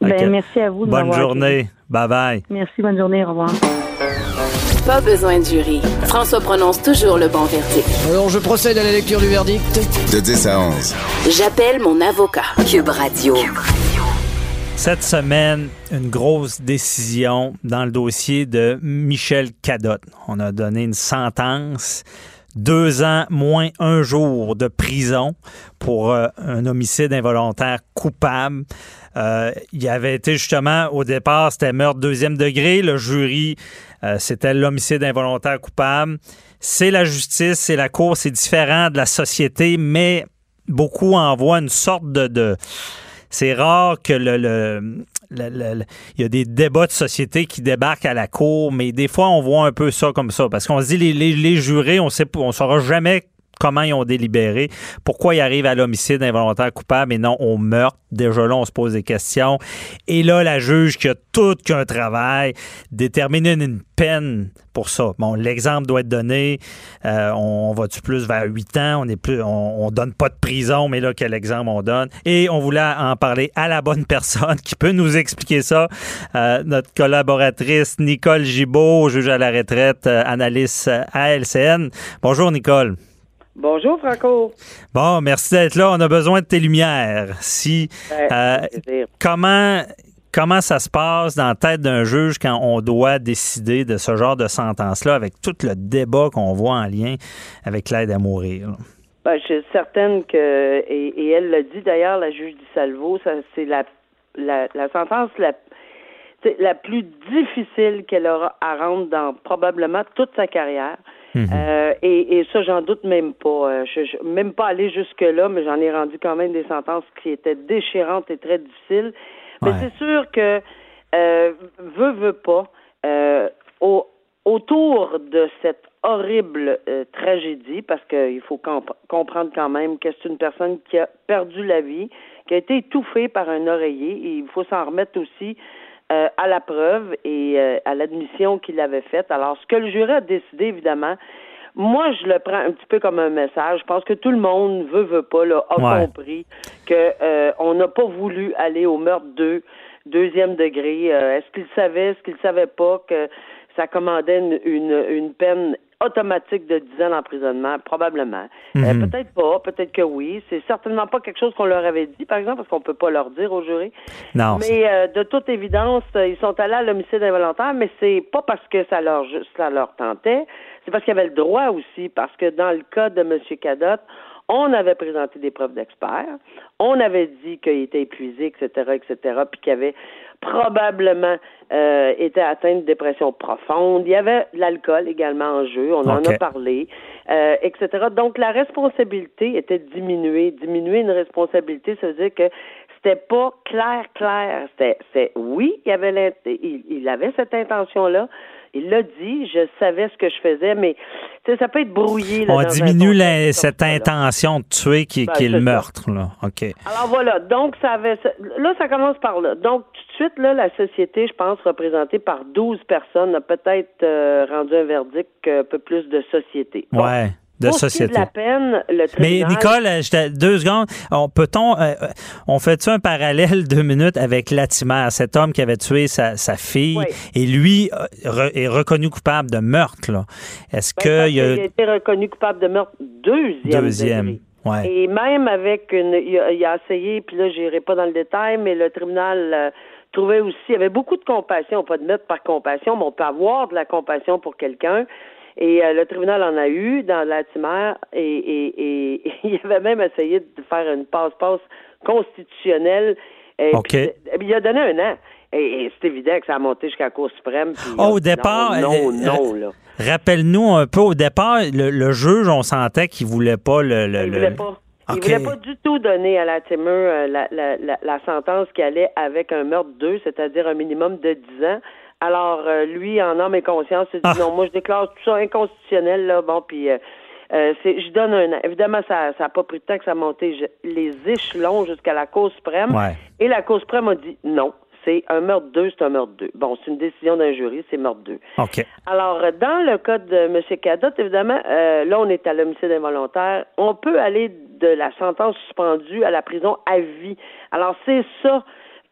ben, Ok. merci à vous de Bonne journée. Bye bye. accueilli. Merci, bonne journée, au revoir. Pas besoin de jury. François prononce toujours le bon verdict. Alors je procède à la lecture du verdict. De 10 à 11. J'appelle mon avocat. Cube Radio. Cette semaine, une grosse décision dans le dossier de Michel Cadotte. On a donné une sentence. Deux ans moins un jour de prison pour euh, un homicide involontaire coupable. Euh, il avait été justement, au départ, c'était meurtre deuxième degré. Le jury, euh, c'était l'homicide involontaire coupable. C'est la justice, c'est la cour, c'est différent de la société, mais beaucoup en voient une sorte de- de c'est rare que le, le- y a des débats de société qui débarquent à la cour, mais des fois on voit un peu ça comme ça parce qu'on se dit les, les, les jurés, on on saura jamais comment ils ont délibéré, pourquoi ils arrivent à l'homicide involontaire coupable et non au meurtre. Déjà là, on se pose des questions. Et là, la juge qui a tout qu'un travail, détermine une peine pour ça. Bon, l'exemple doit être donné. Euh, on, va-tu plus vers 8 ans? On est donne pas de prison, mais là, quel exemple on donne? Et on voulait en parler à la bonne personne qui peut nous expliquer ça. Euh, notre collaboratrice Nicole Gibault, juge à la retraite, euh, analyste à LCN. Bonjour, Nicole. Bonjour, Franco. Bon, merci d'être là. On a besoin de tes lumières. Si, ben, comment, comment ça se passe dans la tête d'un juge quand on doit décider de ce genre de sentence-là avec tout le débat qu'on voit en lien avec l'aide à mourir? Ben, je suis certaine que, et, elle l'a dit d'ailleurs, la juge du Salvo, c'est la, la, sentence la, la plus difficile qu'elle aura à rendre dans probablement toute sa carrière. Mhm. Euh, et, ça, j'en doute même pas. Euh, je, je, même pas aller jusque-là, mais j'en ai rendu quand même des sentences qui étaient déchirantes et très difficiles. Mais c'est sûr que euh, veut, veut pas, euh, au, autour de cette horrible euh, tragédie, parce qu'il faut comprendre quand même que c'est une personne qui a perdu la vie, qui a été étouffée par un oreiller, et il faut s'en remettre aussi euh, à la preuve et à l'admission qu'il avait faite. Alors, ce que le jury a décidé, évidemment, moi, je le prends un petit peu comme un message. Je pense que tout le monde veut, veut pas, là, a compris que euh, on n'a pas voulu aller au meurtre de deuxième degré. Euh, est-ce qu'il savait, est-ce qu'il savait pas que ça commandait une, une, peine automatique de 10 ans d'emprisonnement? Probablement. Euh, mhm. peut-être pas, peut-être que oui. C'est certainement pas quelque chose qu'on leur avait dit, par exemple, parce qu'on peut pas leur dire au jury. Non. Mais de toute évidence, ils sont allés à l'homicide involontaire, mais c'est pas parce que ça leur, ça leur tentait c'est parce qu'il y avait le droit aussi, parce que dans le cas de M. Cadotte, on avait présenté des preuves d'experts, on avait dit qu'il était épuisé, etc., etc., puis qu'il avait probablement euh, été atteint de dépression profonde. Il y avait l'alcool également en jeu, on en a parlé, euh, etc. Donc la responsabilité était diminuée. Diminuer une responsabilité, ça veut dire que c'était pas clair, clair. C'était, oui, il avait, il avait cette intention-là, il l'a dit, je savais ce que je faisais, mais ça peut être brouillé. On diminue cette intention de tuer qui, ben, est le meurtre. Là. OK. Alors voilà, donc ça avait. Là, ça commence par là. Donc, tout de suite, là, la société, je pense, représentée par 12 personnes, a peut-être euh, rendu un verdict un peu plus de société. ouais de société. la peine, le Mais Nicole, euh, deux secondes, on, peut-on, euh, euh, on fait-tu un parallèle deux minutes avec Latimer, cet homme qui avait tué sa, sa fille, et lui est reconnu coupable de meurtre. Est-ce ben, que il, a... il a été reconnu coupable de meurtre deuxième. Deuxième. Ouais. Et même avec une, il a, essayé, puis là, j'irai pas dans le détail, mais le tribunal trouvait aussi, il y avait beaucoup de compassion, pas de meurtre par compassion, mais on peut avoir de la compassion pour quelqu'un. Et euh, le tribunal en a eu dans la et, et, et, il avait même essayé de faire une passe-passe constitutionnelle. Et il a donné un an. Et, c'est évident que ça a monté jusqu'à la Cour suprême. oh, au départ, non, non, là. Rappelle-nous un peu, au départ, le, juge, on sentait qu'il voulait pas le... il voulait pas. Il voulait pas du tout donner à la euh, la, la, la, la, sentence qui allait avec un meurtre 2, c'est-à-dire un minimum de 10 ans. Alors, euh, lui, en âme et conscience, il dit ah. non, moi, je déclare tout ça inconstitutionnel, là, bon, puis euh, euh je donne un Évidemment, ça n'a pas pris de temps que ça monté les échelons jusqu'à la Cour suprême. Et la Cour suprême a dit non. C'est un meurtre 2, c'est un meurtre 2. Bon, c'est une décision d'un jury, c'est meurtre 2. OK. Alors, dans le cas de M. Cadot, évidemment, euh, là, on est à l'homicide involontaire. On peut aller de la sentence suspendue à la prison à vie. Alors, c'est ça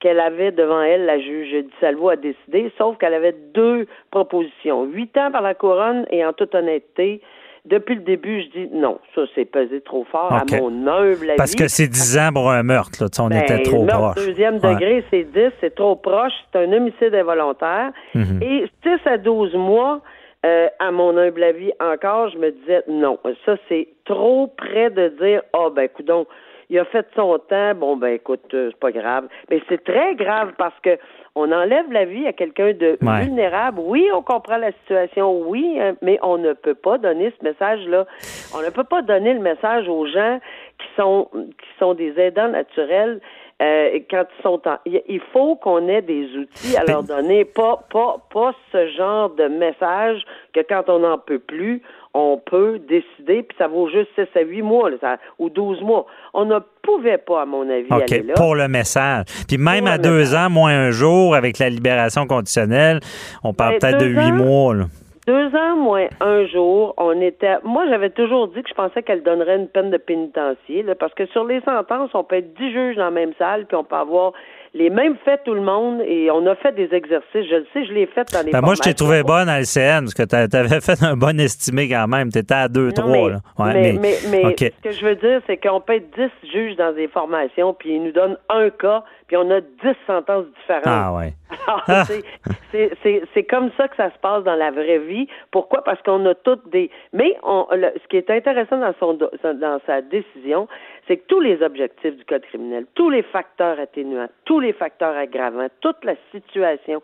qu'elle avait devant elle, la juge Di Salvo a décidé, sauf qu'elle avait deux propositions. Huit ans par la couronne et en toute honnêteté, depuis le début, je dis non, ça c'est pesé trop fort à mon humble avis. Parce que c'est dix ans pour un meurtre, là, on ben, était trop meurtre Deuxième degré, c'est dix, c'est trop proche, c'est un homicide involontaire. Mhm. Et six à douze mois, euh, à mon humble avis encore, je me disais non, ça c'est trop près de dire ah oh, ben coudon, il a fait son temps, bon ben écoute, euh, c'est pas grave. Mais c'est très grave parce que on enlève la vie à quelqu'un de vulnérable. Oui, on comprend la situation, oui, hein, mais on ne peut pas donner ce message-là. On ne peut pas donner le message aux gens qui sont qui sont des aidants naturels euh, quand ils sont en, il faut qu'on ait des outils à leur donner, pas pas pas ce genre de message que quand on n'en peut plus, on peut décider, puis ça vaut juste 6 à 8 mois ou 12 mois. On ne pouvait pas, à mon avis, aller là. pour le message. Puis même à deux ans, moins un jour, avec la libération conditionnelle, on parle ben, peut-être de huit mois. Là. Deux ans moins un jour, on était. Moi, j'avais toujours dit que je pensais qu'elle donnerait une peine de pénitencier, parce que sur les sentences, on peut être dix juges dans la même salle, puis on peut avoir les mêmes faits tout le monde et on a fait des exercices. Je le sais, je l'ai fait dans les ben Moi, je t'ai trouvé bonne à LCN parce que tu avais fait un bon estimé quand même. Tu étais à 2-3. Mais, mais, mais, ce que je veux dire, c'est qu'on peut être 10 juges dans des formations, puis ils nous donnent un cas, puis on a 10 sentences différentes. Ah ouais. c'est comme ça que ça se passe dans la vraie vie. Pourquoi? Parce qu'on a toutes des... Mais on, ce qui est intéressant dans, son, dans sa décision, c'est que tous les objectifs du code criminel, tous les facteurs atténuants, tous les facteurs aggravants, toute la situation,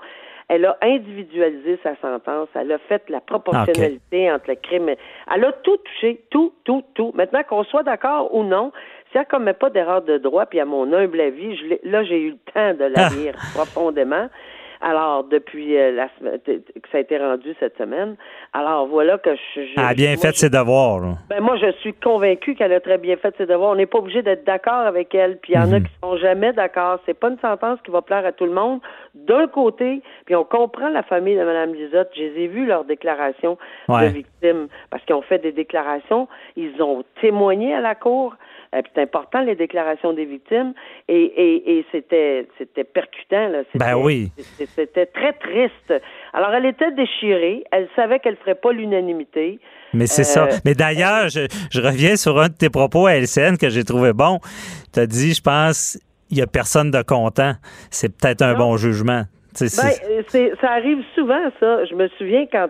elle a individualisé sa sentence, elle a fait la proportionnalité entre le crime. Elle a tout touché, tout, tout, tout. Maintenant qu'on soit d'accord ou non, si elle ne commet pas d'erreur de droit, puis à mon humble avis, je là, j'ai eu le temps de la lire profondément. Alors, depuis euh, la, que ça a été rendu cette semaine, alors voilà que je. elle a bien fait ses devoirs. Ben moi, je suis convaincue qu'elle a très bien fait ses devoirs. On n'est pas obligé d'être d'accord avec elle. Puis il y en a mhm. qui sont jamais d'accord. C'est pas une sentence qui va plaire à tout le monde. D'un côté, puis on comprend la famille de Mme Lisotte. Je les ai vus leurs déclarations de victimes parce qu'ils ont fait des déclarations. Ils ont témoigné à la cour. Euh, c'est important les déclarations des victimes et, et, et c'était c'était percutant là. Ben oui. C'était très triste. Alors elle était déchirée. Elle savait qu'elle ferait pas l'unanimité. Mais c'est ça. Euh, Mais d'ailleurs, je, je, reviens sur un de tes propos à LCN que j'ai trouvé bon. Tu as dit, je pense, il y a personne de content. C'est peut-être un bon jugement. Ben, ça arrive souvent, ça. Je me souviens quand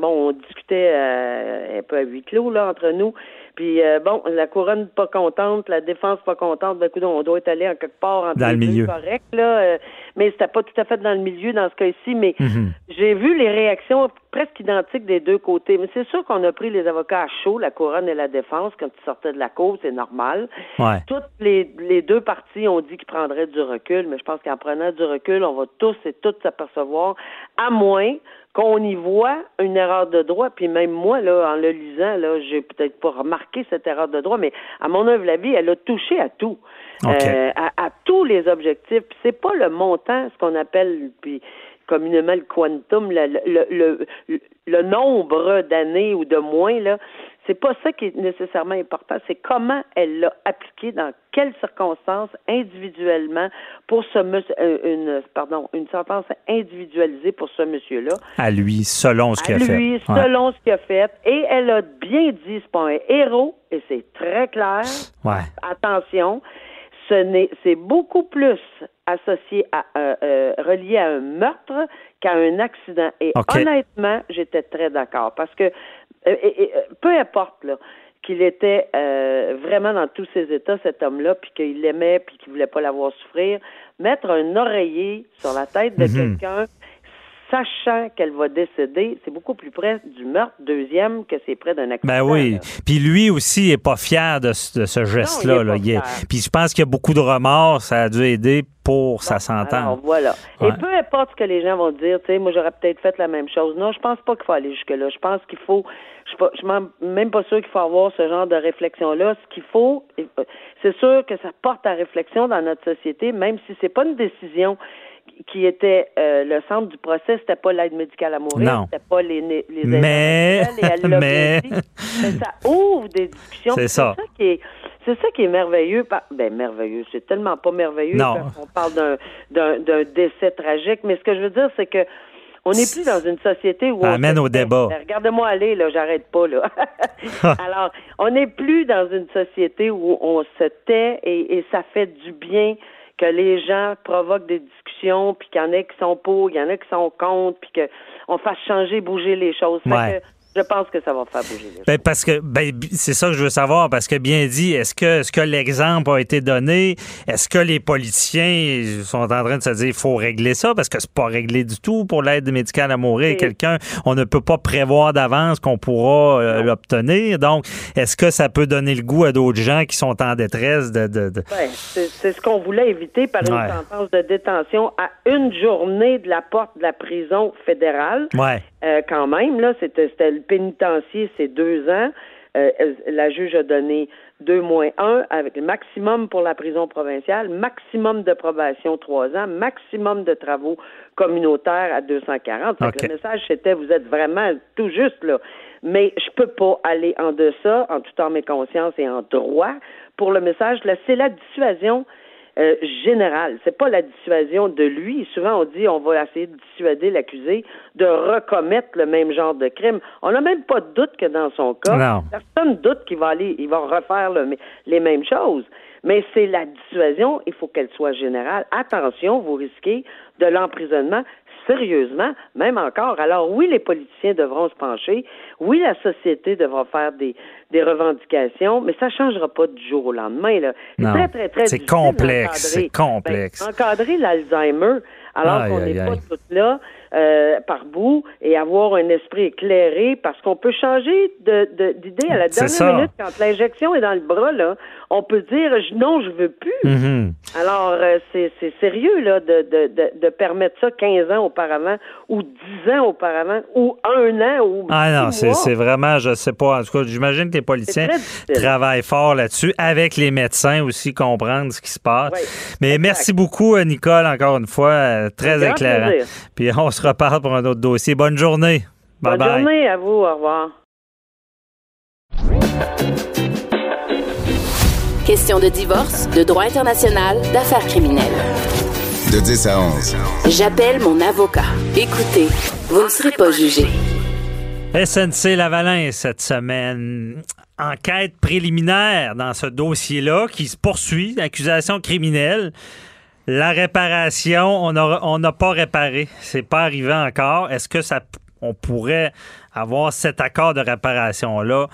bon, on discutait un peu à huis clos là entre nous. Puis euh, bon, la couronne pas contente, la défense pas contente, ben écoute, on doit être allé en quelque part en dans le milieu. Correct là, euh, mais c'était pas tout à fait dans le milieu dans ce cas-ci, mais mhm. j'ai vu les réactions presque identiques des deux côtés. Mais c'est sûr qu'on a pris les avocats à chaud, la couronne et la défense quand ils sortaient de la cause, c'est normal. Toutes les, les deux parties ont dit qu'ils prendraient du recul, mais je pense qu'en prenant du recul, on va tous et toutes s'apercevoir, à moins qu'on y voit une erreur de droit, puis même moi, là, en le lisant, là, j'ai peut-être pas remarqué cette erreur de droit, mais à mon œuvre, la vie, elle a touché à tout. Euh, à, tous les objectifs. Puis c'est pas le montant, ce qu'on appelle puis communément le quantum, le, le, le, le nombre d'années ou de mois, là, c'est pas ça qui est nécessairement important, c'est comment elle l'a appliqué, dans quelles circonstances, individuellement, pour ce monsieur, euh, une, pardon, une sentence individualisée pour ce monsieur-là. À lui, selon ce qu'il a fait. À lui, selon ce qu'il a fait. Et elle a bien dit, c'est pas un héros, et c'est très clair. Ouais. Attention, ce n'est, c'est beaucoup plus associé à un, euh, relié à un meurtre qu'à un accident. Et honnêtement, j'étais très d'accord parce que euh, et, euh, peu importe là qu'il était euh, vraiment dans tous ses états, cet homme-là, puis qu'il l'aimait, puis qu'il voulait pas l'avoir souffrir, mettre un oreiller sur la tête de mhm. quelqu'un, sachant qu'elle va décéder, c'est beaucoup plus près du meurtre deuxième que c'est près d'un accident. Ben oui. Puis lui aussi est pas fier de, ce geste-là. Là. Puis je pense qu'il y a beaucoup de remords. Ça a dû aider pour sa sentence. voilà. Et peu importe ce que les gens vont dire, tu sais, moi j'aurais peut-être fait la même chose. Non, je pense pas qu'il faut aller jusque-là. Je pense qu'il faut, je suis, même pas sûr qu'il faut avoir ce genre de réflexion-là. Ce qu'il faut, c'est sûr que ça porte à réflexion dans notre société, même si c'est pas une décision qui était euh, le centre du procès, c'était pas l'aide médicale à mourir, c'était pas les, les mais, mais... ça ouvre des discussions. C'est ça. ça qui est c'est ça qui est merveilleux. Ben, merveilleux, c'est tellement pas merveilleux qu'on parle d'un, d'un, décès tragique. Mais ce que je veux dire, c'est que on n'est plus dans une société où ça amène au débat. Ben, regarde-moi aller, là, j'arrête pas, là. Alors, on n'est plus dans une société où on se tait et, ça fait du bien que les gens provoquent des discussions, puis qu'il y en a qui sont pour, il y en a qui sont contre, puis qu'on fasse changer, bouger les choses je pense que ça va faire bouger les ben, parce que ben, c'est ça que je veux savoir, parce que bien dit, est-ce que, est-ce que l'exemple a été donné? Est-ce que les politiciens sont en train de se dire il faut régler ça? Parce que c'est pas réglé du tout pour l'aide médicale à mourir. Quelqu'un, on ne peut pas prévoir d'avance qu'on pourra euh, l'obtenir. Donc, est-ce que ça peut donner le goût à d'autres gens qui sont en détresse de. de, Ben, c'est ce qu'on voulait éviter par une sentence de détention à une journée de la porte de la prison fédérale. Ouais. Euh, quand même, là, c'était le pénitencier, c'est deux ans. Euh, la juge a donné deux moins un avec le maximum pour la prison provinciale, maximum de probation trois ans, maximum de travaux communautaires à 240. Le message c'était vous êtes vraiment tout juste là. Mais je peux pas aller en deçà, en tout en mes consciences et en droit, pour le message. Là, c'est la dissuasion euh, générale. C'est pas la dissuasion de lui. Souvent, on dit on va essayer de dissuader l'accusé de recommettre le même genre de crime. On n'a même pas de doute que dans son cas, personne doute qu'il va aller, il va refaire les mêmes choses. Mais c'est la dissuasion, il faut qu'elle soit générale. Attention, vous risquez de l'emprisonnement sérieusement, même encore. Alors oui, les politiciens devront se pencher. Oui, la société devra faire des, des revendications, mais ça ne changera pas du jour au lendemain. C'est très, très, très C'est complexe. C'est complexe. Ben, encadrer l'Alzheimer, alors qu'on n'est pas toutes là. Euh, par bout et avoir un esprit éclairé parce qu'on peut changer d'idée à la dernière minute quand l'injection est dans le bras là. On peut dire non je veux plus. Mm-hmm. alors euh, c'est sérieux là de, de, de, permettre ça 15 ans auparavant ou 10 ans auparavant ou un an ou ah non c'est vraiment je sais pas. En tout cas j'imagine que les politiciens travaillent fort là-dessus avec les médecins aussi comprendre ce qui se passe. Mais merci beaucoup Nicole encore une fois très éclairant. puis on se reparle pour un autre dossier. Bonne journée. Bye Bonne journée à vous. Au revoir. Question de divorce, de droit international, d'affaires criminelles. De 10 à 11. J'appelle mon avocat. Écoutez, vous ne serez pas jugé. SNC Lavalin cette semaine. Enquête préliminaire dans ce dossier-là qui se poursuit, accusation criminelle. La réparation, on n'a pas réparé. C'est pas arrivé encore. Est-ce que ça on pourrait avoir cet accord de réparation-là?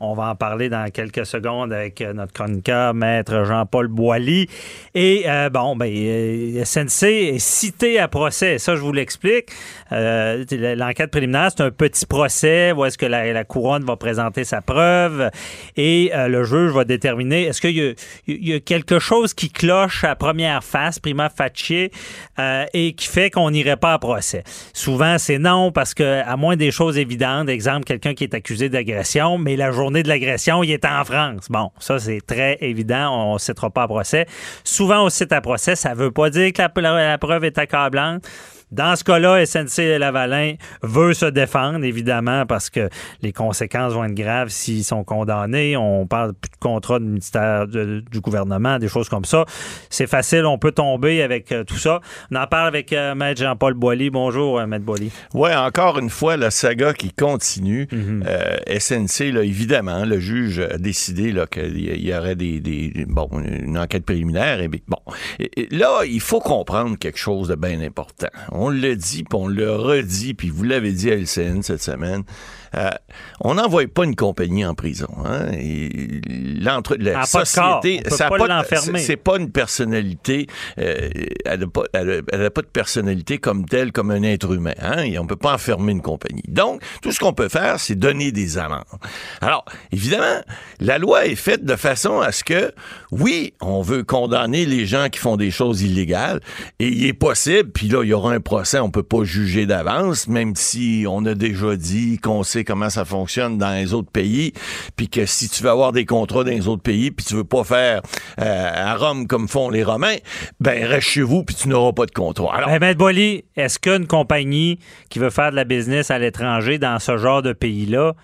On va en parler dans quelques secondes avec euh, notre chroniqueur, maître Jean-Paul Boilly. Et euh, bon, ben, euh, SNC est cité à procès. Ça, je vous l'explique. L'enquête préliminaire, c'est un petit procès où est-ce que la, couronne va présenter sa preuve et le juge va déterminer est-ce qu'il y, a quelque chose qui cloche à première face, prima facie, et qui fait qu'on n'irait pas à procès. Souvent, c'est non parce que, à moins des choses évidentes, Exemple, quelqu'un qui est accusé d'agression, mais la journée de l'agression, il est en France. Bon, ça, c'est très évident. On ne citera pas à procès. Souvent, on cite à procès. Ça ne veut pas dire que la preuve est accablante. Dans ce cas-là, SNC Lavalin veut se défendre, évidemment, parce que les conséquences vont être graves s'ils sont condamnés. On parle plus de contrat du ministère du gouvernement, des choses comme ça. C'est facile, on peut tomber avec euh, tout ça. On en parle avec euh, Maître Jean-Paul Boilly. Bonjour, euh, Maître Boilly. Oui, encore une fois, la saga qui continue. Mhm. SNC, là, évidemment, le juge a décidé qu'il y aurait des, bon, une enquête préliminaire. Et, bon, là, il faut comprendre quelque chose de bien important on le dit, puis on le redit, puis vous l'avez dit à LCN cette semaine. Euh, on n'envoie pas une compagnie en prison. Hein? L'entre la société, ça pas, c'est pas une personnalité. Euh, elle n'a pas, pas, de personnalité comme telle, comme un être humain. Hein? Et on peut pas enfermer une compagnie. Donc, tout ce qu'on peut faire, c'est donner des amendes. Alors, évidemment, la loi est faite de façon à ce que, oui, on veut condamner les gens qui font des choses illégales, et il est possible, puis là, il y aura un procès, on peut pas juger d'avance, même si on a déjà dit qu'on sait comment ça fonctionne dans les autres pays, puis que si tu veux avoir des contrats dans les autres pays, puis tu veux pas faire euh, à Rome comme font les Romains, ben reste chez vous, puis tu n'auras pas de contrat. Alors, ben, Bolly, est-ce qu'une compagnie qui veut faire de la business à l'étranger dans ce genre de pays-là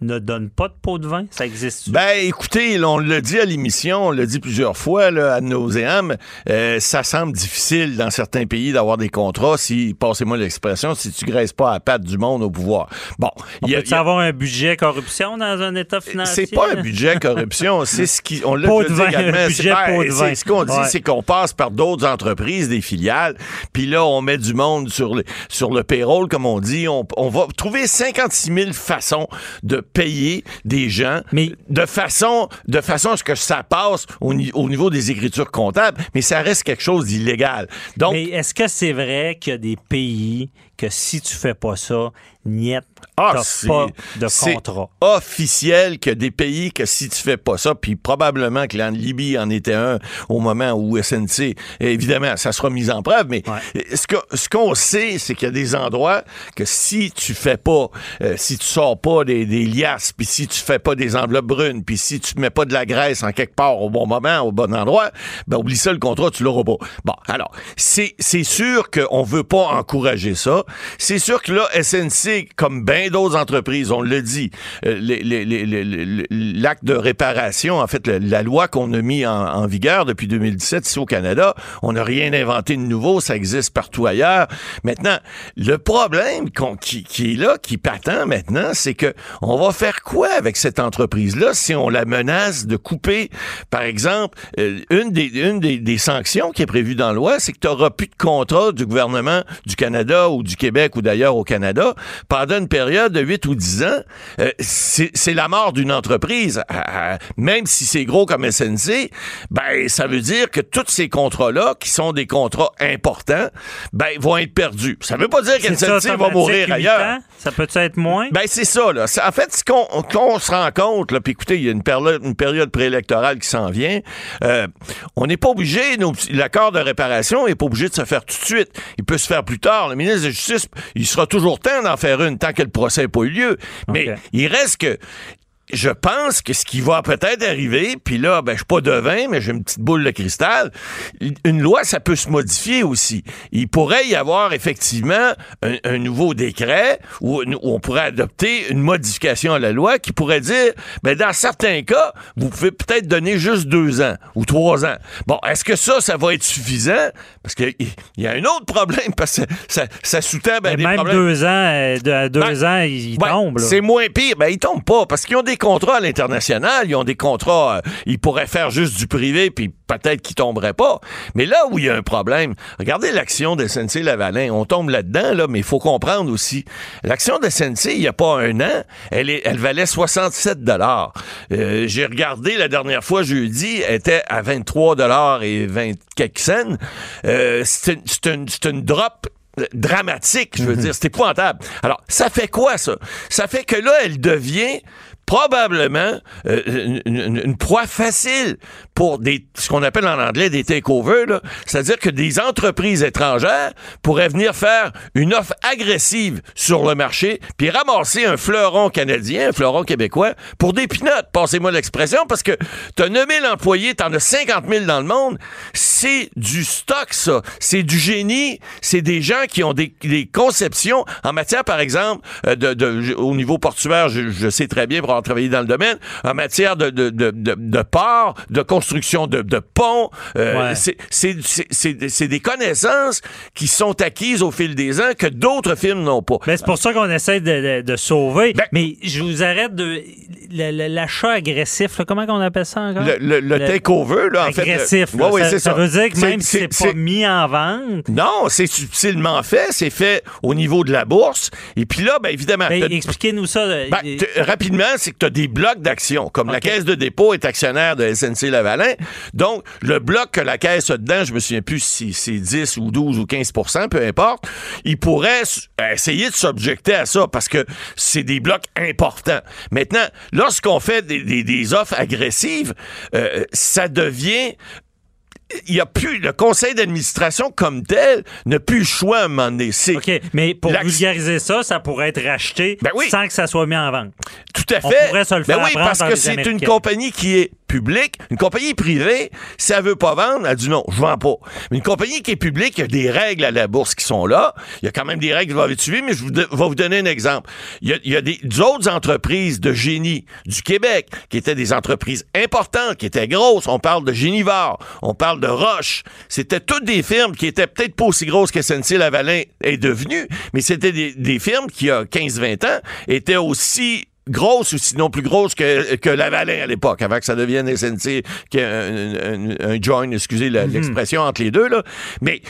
ne donne pas de pot de vin? Ça existe Ben, écoutez, on l'a dit à l'émission, on l'a dit plusieurs fois, là, à nauséam, euh, ça semble difficile dans certains pays d'avoir des contrats si, passez-moi l'expression, si tu graisses pas à la patte du monde au pouvoir. Bon. On il y a- peut il y a- avoir un budget corruption dans un État financier? C'est pas un budget corruption, c'est ce qui on l'a dit vin, également, budget pas- pot de c'est- vin. Ce qu'on dit, Ouais. c'est qu'on passe par d'autres entreprises, des filiales, puis là on met du monde sur le sur le payroll comme on dit, on, on va trouver 56 000 façons de payer des gens, Mais- de façon de façon à ce que ça passe au, ni- au niveau des écritures comptables, mais ça reste quelque chose d'illégal. Donc Mais est-ce que c'est vrai qu'il y a des pays que si tu fais pas ça, niet, Ah, t'as pas de contrat? officiel que des pays que si tu fais pas ça, puis probablement que la Libye en était un au moment où SNC, évidemment, ça sera mis en preuve, mais ce que ce qu'on sait, c'est qu'il y a des endroits que si tu fais pas, euh, si tu sors pas des, des liasses, puis si tu fais pas des enveloppes brunes, puis si tu mets pas de la graisse en quelque part au bon moment, au bon endroit, ben oublie ça, le contrat, tu l'auras pas. Bon, alors, c'est c'est sûr qu'on veut pas encourager ça. C'est sûr que là, SNC, comme bien d'autres entreprises, on le dit, euh, l'acte de réparation, en fait, la loi qu'on a mis en, vigueur depuis 2017 ici au Canada, on n'a rien inventé de nouveau, ça existe partout ailleurs. Maintenant, le problème qui, est là, qui patent maintenant, c'est que on va faire quoi avec cette entreprise-là si on la menace de couper, par exemple, euh, une, des sanctions qui est prévue dans la loi, c'est que tu n'auras plus de contrat du gouvernement du Canada ou du Québec ou d'ailleurs au Canada pendant une période de 8 ou 10 ans. Euh, c'est la mort d'une entreprise. Euh, même si c'est gros comme SNC, ben ça veut dire que tous ces contrats-là, qui sont des contrats importants, ben vont être perdus. Ça veut pas dire ça, qu'SNC va mourir ailleurs. ans? Ça peut être moins? Ben c'est ça là. En fait, ce qu'on se rend compte là, puis écoutez, il y a une période, une période préélectorale qui s'en vient. euh, on n'est pas obligé, l'accord de réparation n'est pas obligé de se faire tout de suite. Il peut se faire plus tard. Le ministre de la Justice, il sera toujours temps d'en faire une tant que le procès n'a pas eu lieu. Mais il reste que je pense que ce qui va peut-être arriver, puis là, ben, je suis pas devin, mais j'ai une petite boule de cristal. Une loi, ça peut se modifier aussi. Il pourrait y avoir effectivement un, un nouveau décret où, où on pourrait adopter une modification à la loi qui pourrait dire, ben, dans certains cas, vous pouvez peut-être donner juste deux ans ou trois ans. Bon, est-ce que ça, ça va être suffisant? Parce qu'il y a un autre problème, parce que ça, ça sous-tend ben, Mais des même problèmes. deux ans, euh, de- deux Ben, ans, ils Ouais, tombent. C'est moins pire. Ben, ils tombent pas parce qu'ils ont des contrats à l'international. Ils ont des contrats. euh, ils pourraient faire juste du privé, puis peut-être qu'ils tomberaient pas. Mais là où il y a un problème, regardez l'action de SNC Lavalin. On tombe là-dedans, là, mais il faut comprendre aussi. L'action de SNC, il y a pas un an, elle, est, elle valait 67 dollars. J'ai regardé la dernière fois jeudi, elle était à 23 dollars et 20 quelques cents. Euh, c'est une, une- une drop dramatique, je veux dire, c'est épouvantable. Alors, ça fait quoi ça? Ça fait que là, elle devient probablement euh, une, une- une proie facile pour des ce qu'on appelle en anglais des takeovers, c'est-à-dire que des entreprises étrangères pourraient venir faire une offre agressive sur le marché, puis ramasser un fleuron canadien, un fleuron québécois, pour des pinottes, passez-moi l'expression, parce que tu as 9000 employés, tu en as 50 000 dans le monde, c'est du stock, ça. C'est du génie, c'est des gens qui ont des, des conceptions en matière, par exemple, euh, de, de- au niveau portuaire, je, je sais très bien pour avoir travaillé dans le domaine, en matière de, de, de, de, de ports, de construction de, de ponts. euh, Ouais. c'est- des connaissances qui sont acquises au fil des ans que d'autres films n'ont pas. Ben, c'est pour ça qu'on essaie de, de- de sauver. Ben- mais je vous arrête de. L'achat agressif, là, comment on appelle ça encore? Le, le, le Le- takeover, là, en fait. agressif. le- là. Ouais, ouais, ça, veut dire que même si c'est pas mis en vente. Non, c'est subtilement fait. C'est fait au niveau de la bourse. Et puis là, ben évidemment, Ben, Expliquez-nous ça. là. t- rapidement, c'est que tu as des blocs d'actions. Comme la. Caisse de dépôt est actionnaire de SNC Donc, le bloc que la Caisse a dedans, je me souviens plus si c'est 10 ou 12 ou 15% peu importe, il pourrait essayer de s'objecter à ça parce que c'est des blocs importants. Maintenant, lorsqu'on fait des offres agressives, euh, ça devient il y a plus le conseil d'administration comme tel n'a plus le choix à un moment donné. OK, mais pour vulgariser ça, ça pourrait être racheté Ben oui. sans que ça soit mis en vente. Tout à On fait. pourrait se le Ben faire oui, apprendre parce que c'est une compagnie qui est publique. Une compagnie privée, si elle veut pas vendre, elle dit non, je vends pas. Mais une compagnie qui est publique, il y a des règles à la bourse qui sont là. Il y a quand même des règles que vous suivies, mais je vous, de- vais vous donner un exemple. Il y a, il y a des d'autres entreprises de génie du Québec qui étaient des entreprises importantes, qui étaient grosses. On parle de Génivore, on parle de Roche. C'était toutes des firmes qui étaient peut-être pas aussi grosses que SNC-Lavalin est devenue, mais c'était des, des firmes qui, il y a 15-20 ans, étaient aussi grosse ou sinon plus grosse que, que Lavalin à l'époque, avant que ça devienne SNC, qui est un, un- un joint, excusez la- l'expression entre les deux, là. Mais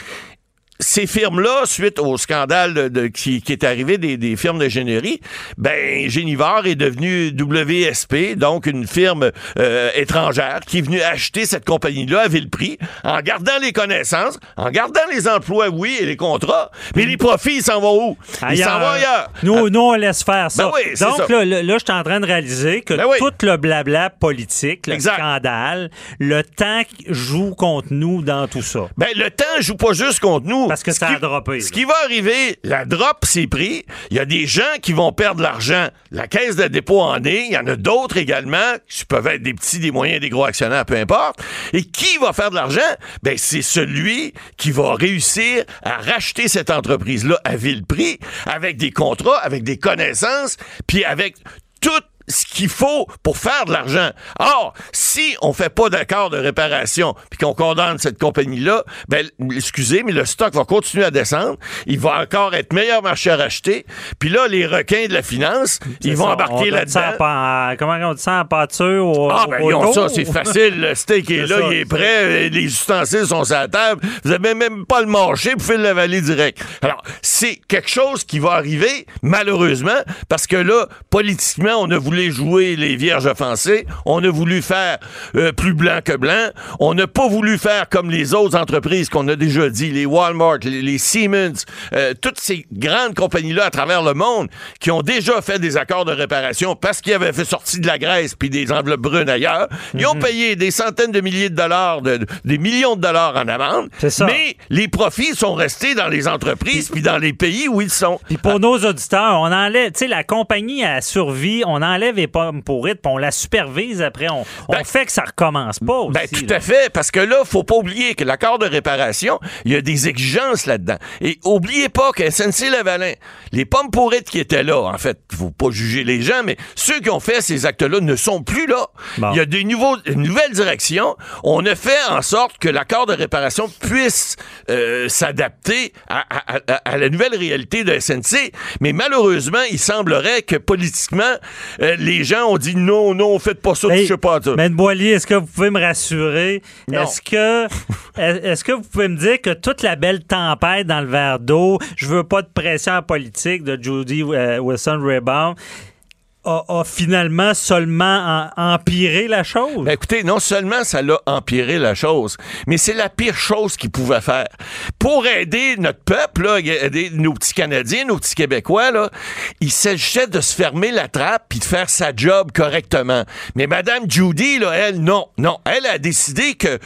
ces firmes-là, suite au scandale de, de- qui, qui est arrivé des, des firmes d'ingénierie, ben Génivore est devenu WSP, donc une firme euh, étrangère qui est venue acheter cette compagnie-là à vil prix, en gardant les connaissances, en gardant les emplois, oui, et les contrats, mais les profits, ils s'en vont où? Ils s'en vont ailleurs. Nous, nous, on laisse faire ça. Ben oui, Donc, ça. là, là, là, je suis en train de réaliser que Ben oui. tout le blabla politique, le Exact. scandale, le temps joue contre nous dans tout ça. Ben, le temps joue pas juste contre nous. Parce que ça qui- a droppé, Ce là. qui va arriver, la drop s'est pris. Il y a des gens qui vont perdre l'argent. La caisse de dépôt en est. Il y en a d'autres également, qui peuvent être des petits, des moyens, des gros actionnaires, peu importe. Et qui va faire de l'argent? Ben, c'est celui qui va réussir à racheter cette entreprise-là à vil prix, avec des contrats, avec des connaissances, puis avec tout ce qu'il faut pour faire de l'argent. Or, si on fait pas d'accord de réparation puis qu'on condamne cette compagnie-là, ben, excusez, mais le stock va continuer à descendre. Il va encore être meilleur marché à racheter. Puis là, les requins de la finance, ils vont Ça, embarquer là-dedans. comment on dit ça en pâture au, Ah, ben, au ils ont ça, c'est facile. Le steak est là, ça, il est prêt, les ustensiles sont sur la table. Vous avez même pas le marché, vous pouvez l'avaler direct. Alors, c'est quelque chose qui va arriver, malheureusement, parce que là, politiquement, on a voulu jouer les vierges offensées, on a voulu faire euh, plus blanc que blanc, on n'a pas voulu faire comme les autres entreprises qu'on a déjà dit, les Walmart, les, les Siemens, euh, toutes ces grandes compagnies-là à travers le monde qui ont déjà fait des accords de réparation parce qu'ils avaient fait sortir de la Grèce puis des enveloppes brunes ailleurs. Ils ont payé des centaines de milliers de dollars, de- des millions de dollars en amende. C'est ça. Mais les profits sont restés dans les entreprises puis dans les pays où ils sont. Puis pour nos auditeurs, on enlève, tu sais, la compagnie a survie, on enlève les pommes pourrites, puis on la supervise après, on, on Ben- fait que ça recommence pas aussi. Ben, tout là. à fait, parce que là, faut pas oublier que l'accord de réparation, il y a des exigences là-dedans. Et oubliez pas que SNC-Lavalin, les pommes pourrites qui étaient là, en fait, faut pas juger les gens, mais ceux qui ont fait ces actes-là ne sont plus là. Bon. Il y a des nouveaux, une nouvelle direction. On a fait en sorte que l'accord de réparation puisse euh, s'adapter à, à- à- à la nouvelle réalité de SNC. Mais malheureusement, il semblerait que politiquement, euh, les gens ont dit non, non, faites pas ça, Hey, touchez pas ça. Ben Boilier, est-ce que vous pouvez me rassurer? Est-ce que est-ce que vous pouvez me dire que toute la belle tempête dans le verre d'eau, je veux pas de pression politique de Judy euh, Wilson Raybould, a, finalement seulement en- empiré la chose? Ben écoutez, non seulement ça l'a empiré la chose, mais c'est la pire chose qu'il pouvait faire. Pour aider notre peuple, aider nos petits Canadiens, nos petits Québécois, il s'agissait de se fermer la trappe puis de faire sa job correctement. Mais Madame Judy, là, elle, non, non. Elle a décidé que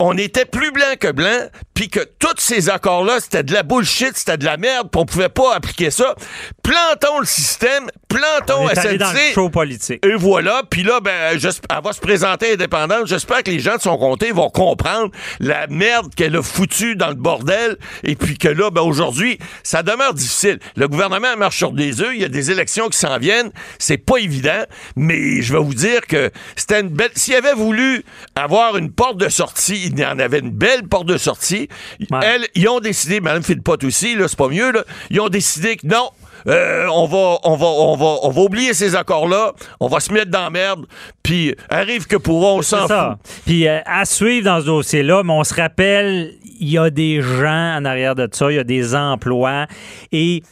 on était plus blanc que blanc, puis que tous ces accords-là, c'était de la bullshit, c'était de la merde, puis on pouvait pas appliquer ça. Plantons le système, plantons on est allé dans le SNC. show politique. Et voilà, puis là, ben, elle va se présenter indépendante. J'espère que les gens de son comté vont comprendre la merde qu'elle a foutue dans le bordel, et puis que là, ben, aujourd'hui, ça demeure difficile. Le gouvernement marche sur des œufs, il y a des élections qui s'en viennent, c'est pas évident, mais je vais vous dire que c'était une belle... S'il avait voulu avoir une porte de sortie, il y en avait une belle porte de sortie. Ouais. Elles, ils ont décidé, Mme Philpott aussi, là, c'est pas mieux, là, ils ont décidé que non, euh, on va, on va, on va, on va oublier ces accords-là. On va se mettre dans la merde. Puis arrive que pour eux, on s'en fout. Puis euh, à suivre dans ce dossier-là, mais on se rappelle, il y a des gens en arrière de ça, il y a des emplois et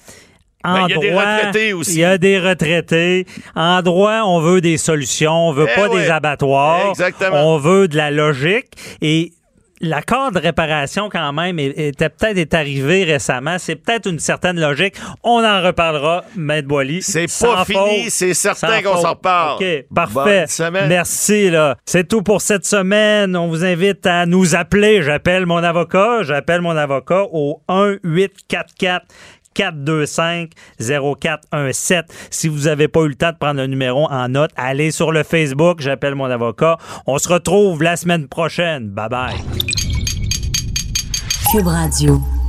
en Ben, il y a des retraités aussi. Il y a des retraités. En droit, on veut des solutions, on veut Eh pas ouais. des abattoirs. Exactement. On veut de la logique et l'accord de réparation, quand même, était peut-être est arrivé récemment. C'est peut-être une certaine logique. On en reparlera, Maître Boily. C'est pas fini, c'est certain qu'on s'en reparle. OK, parfait. Merci, là. C'est tout pour cette semaine. On vous invite à nous appeler. J'appelle mon avocat. J'appelle mon avocat au 1-844 425-0417. Si vous n'avez pas eu le temps de prendre le numéro en note, allez sur le Facebook, j'appelle mon avocat. On se retrouve la semaine prochaine. Bye bye. Cube Radio.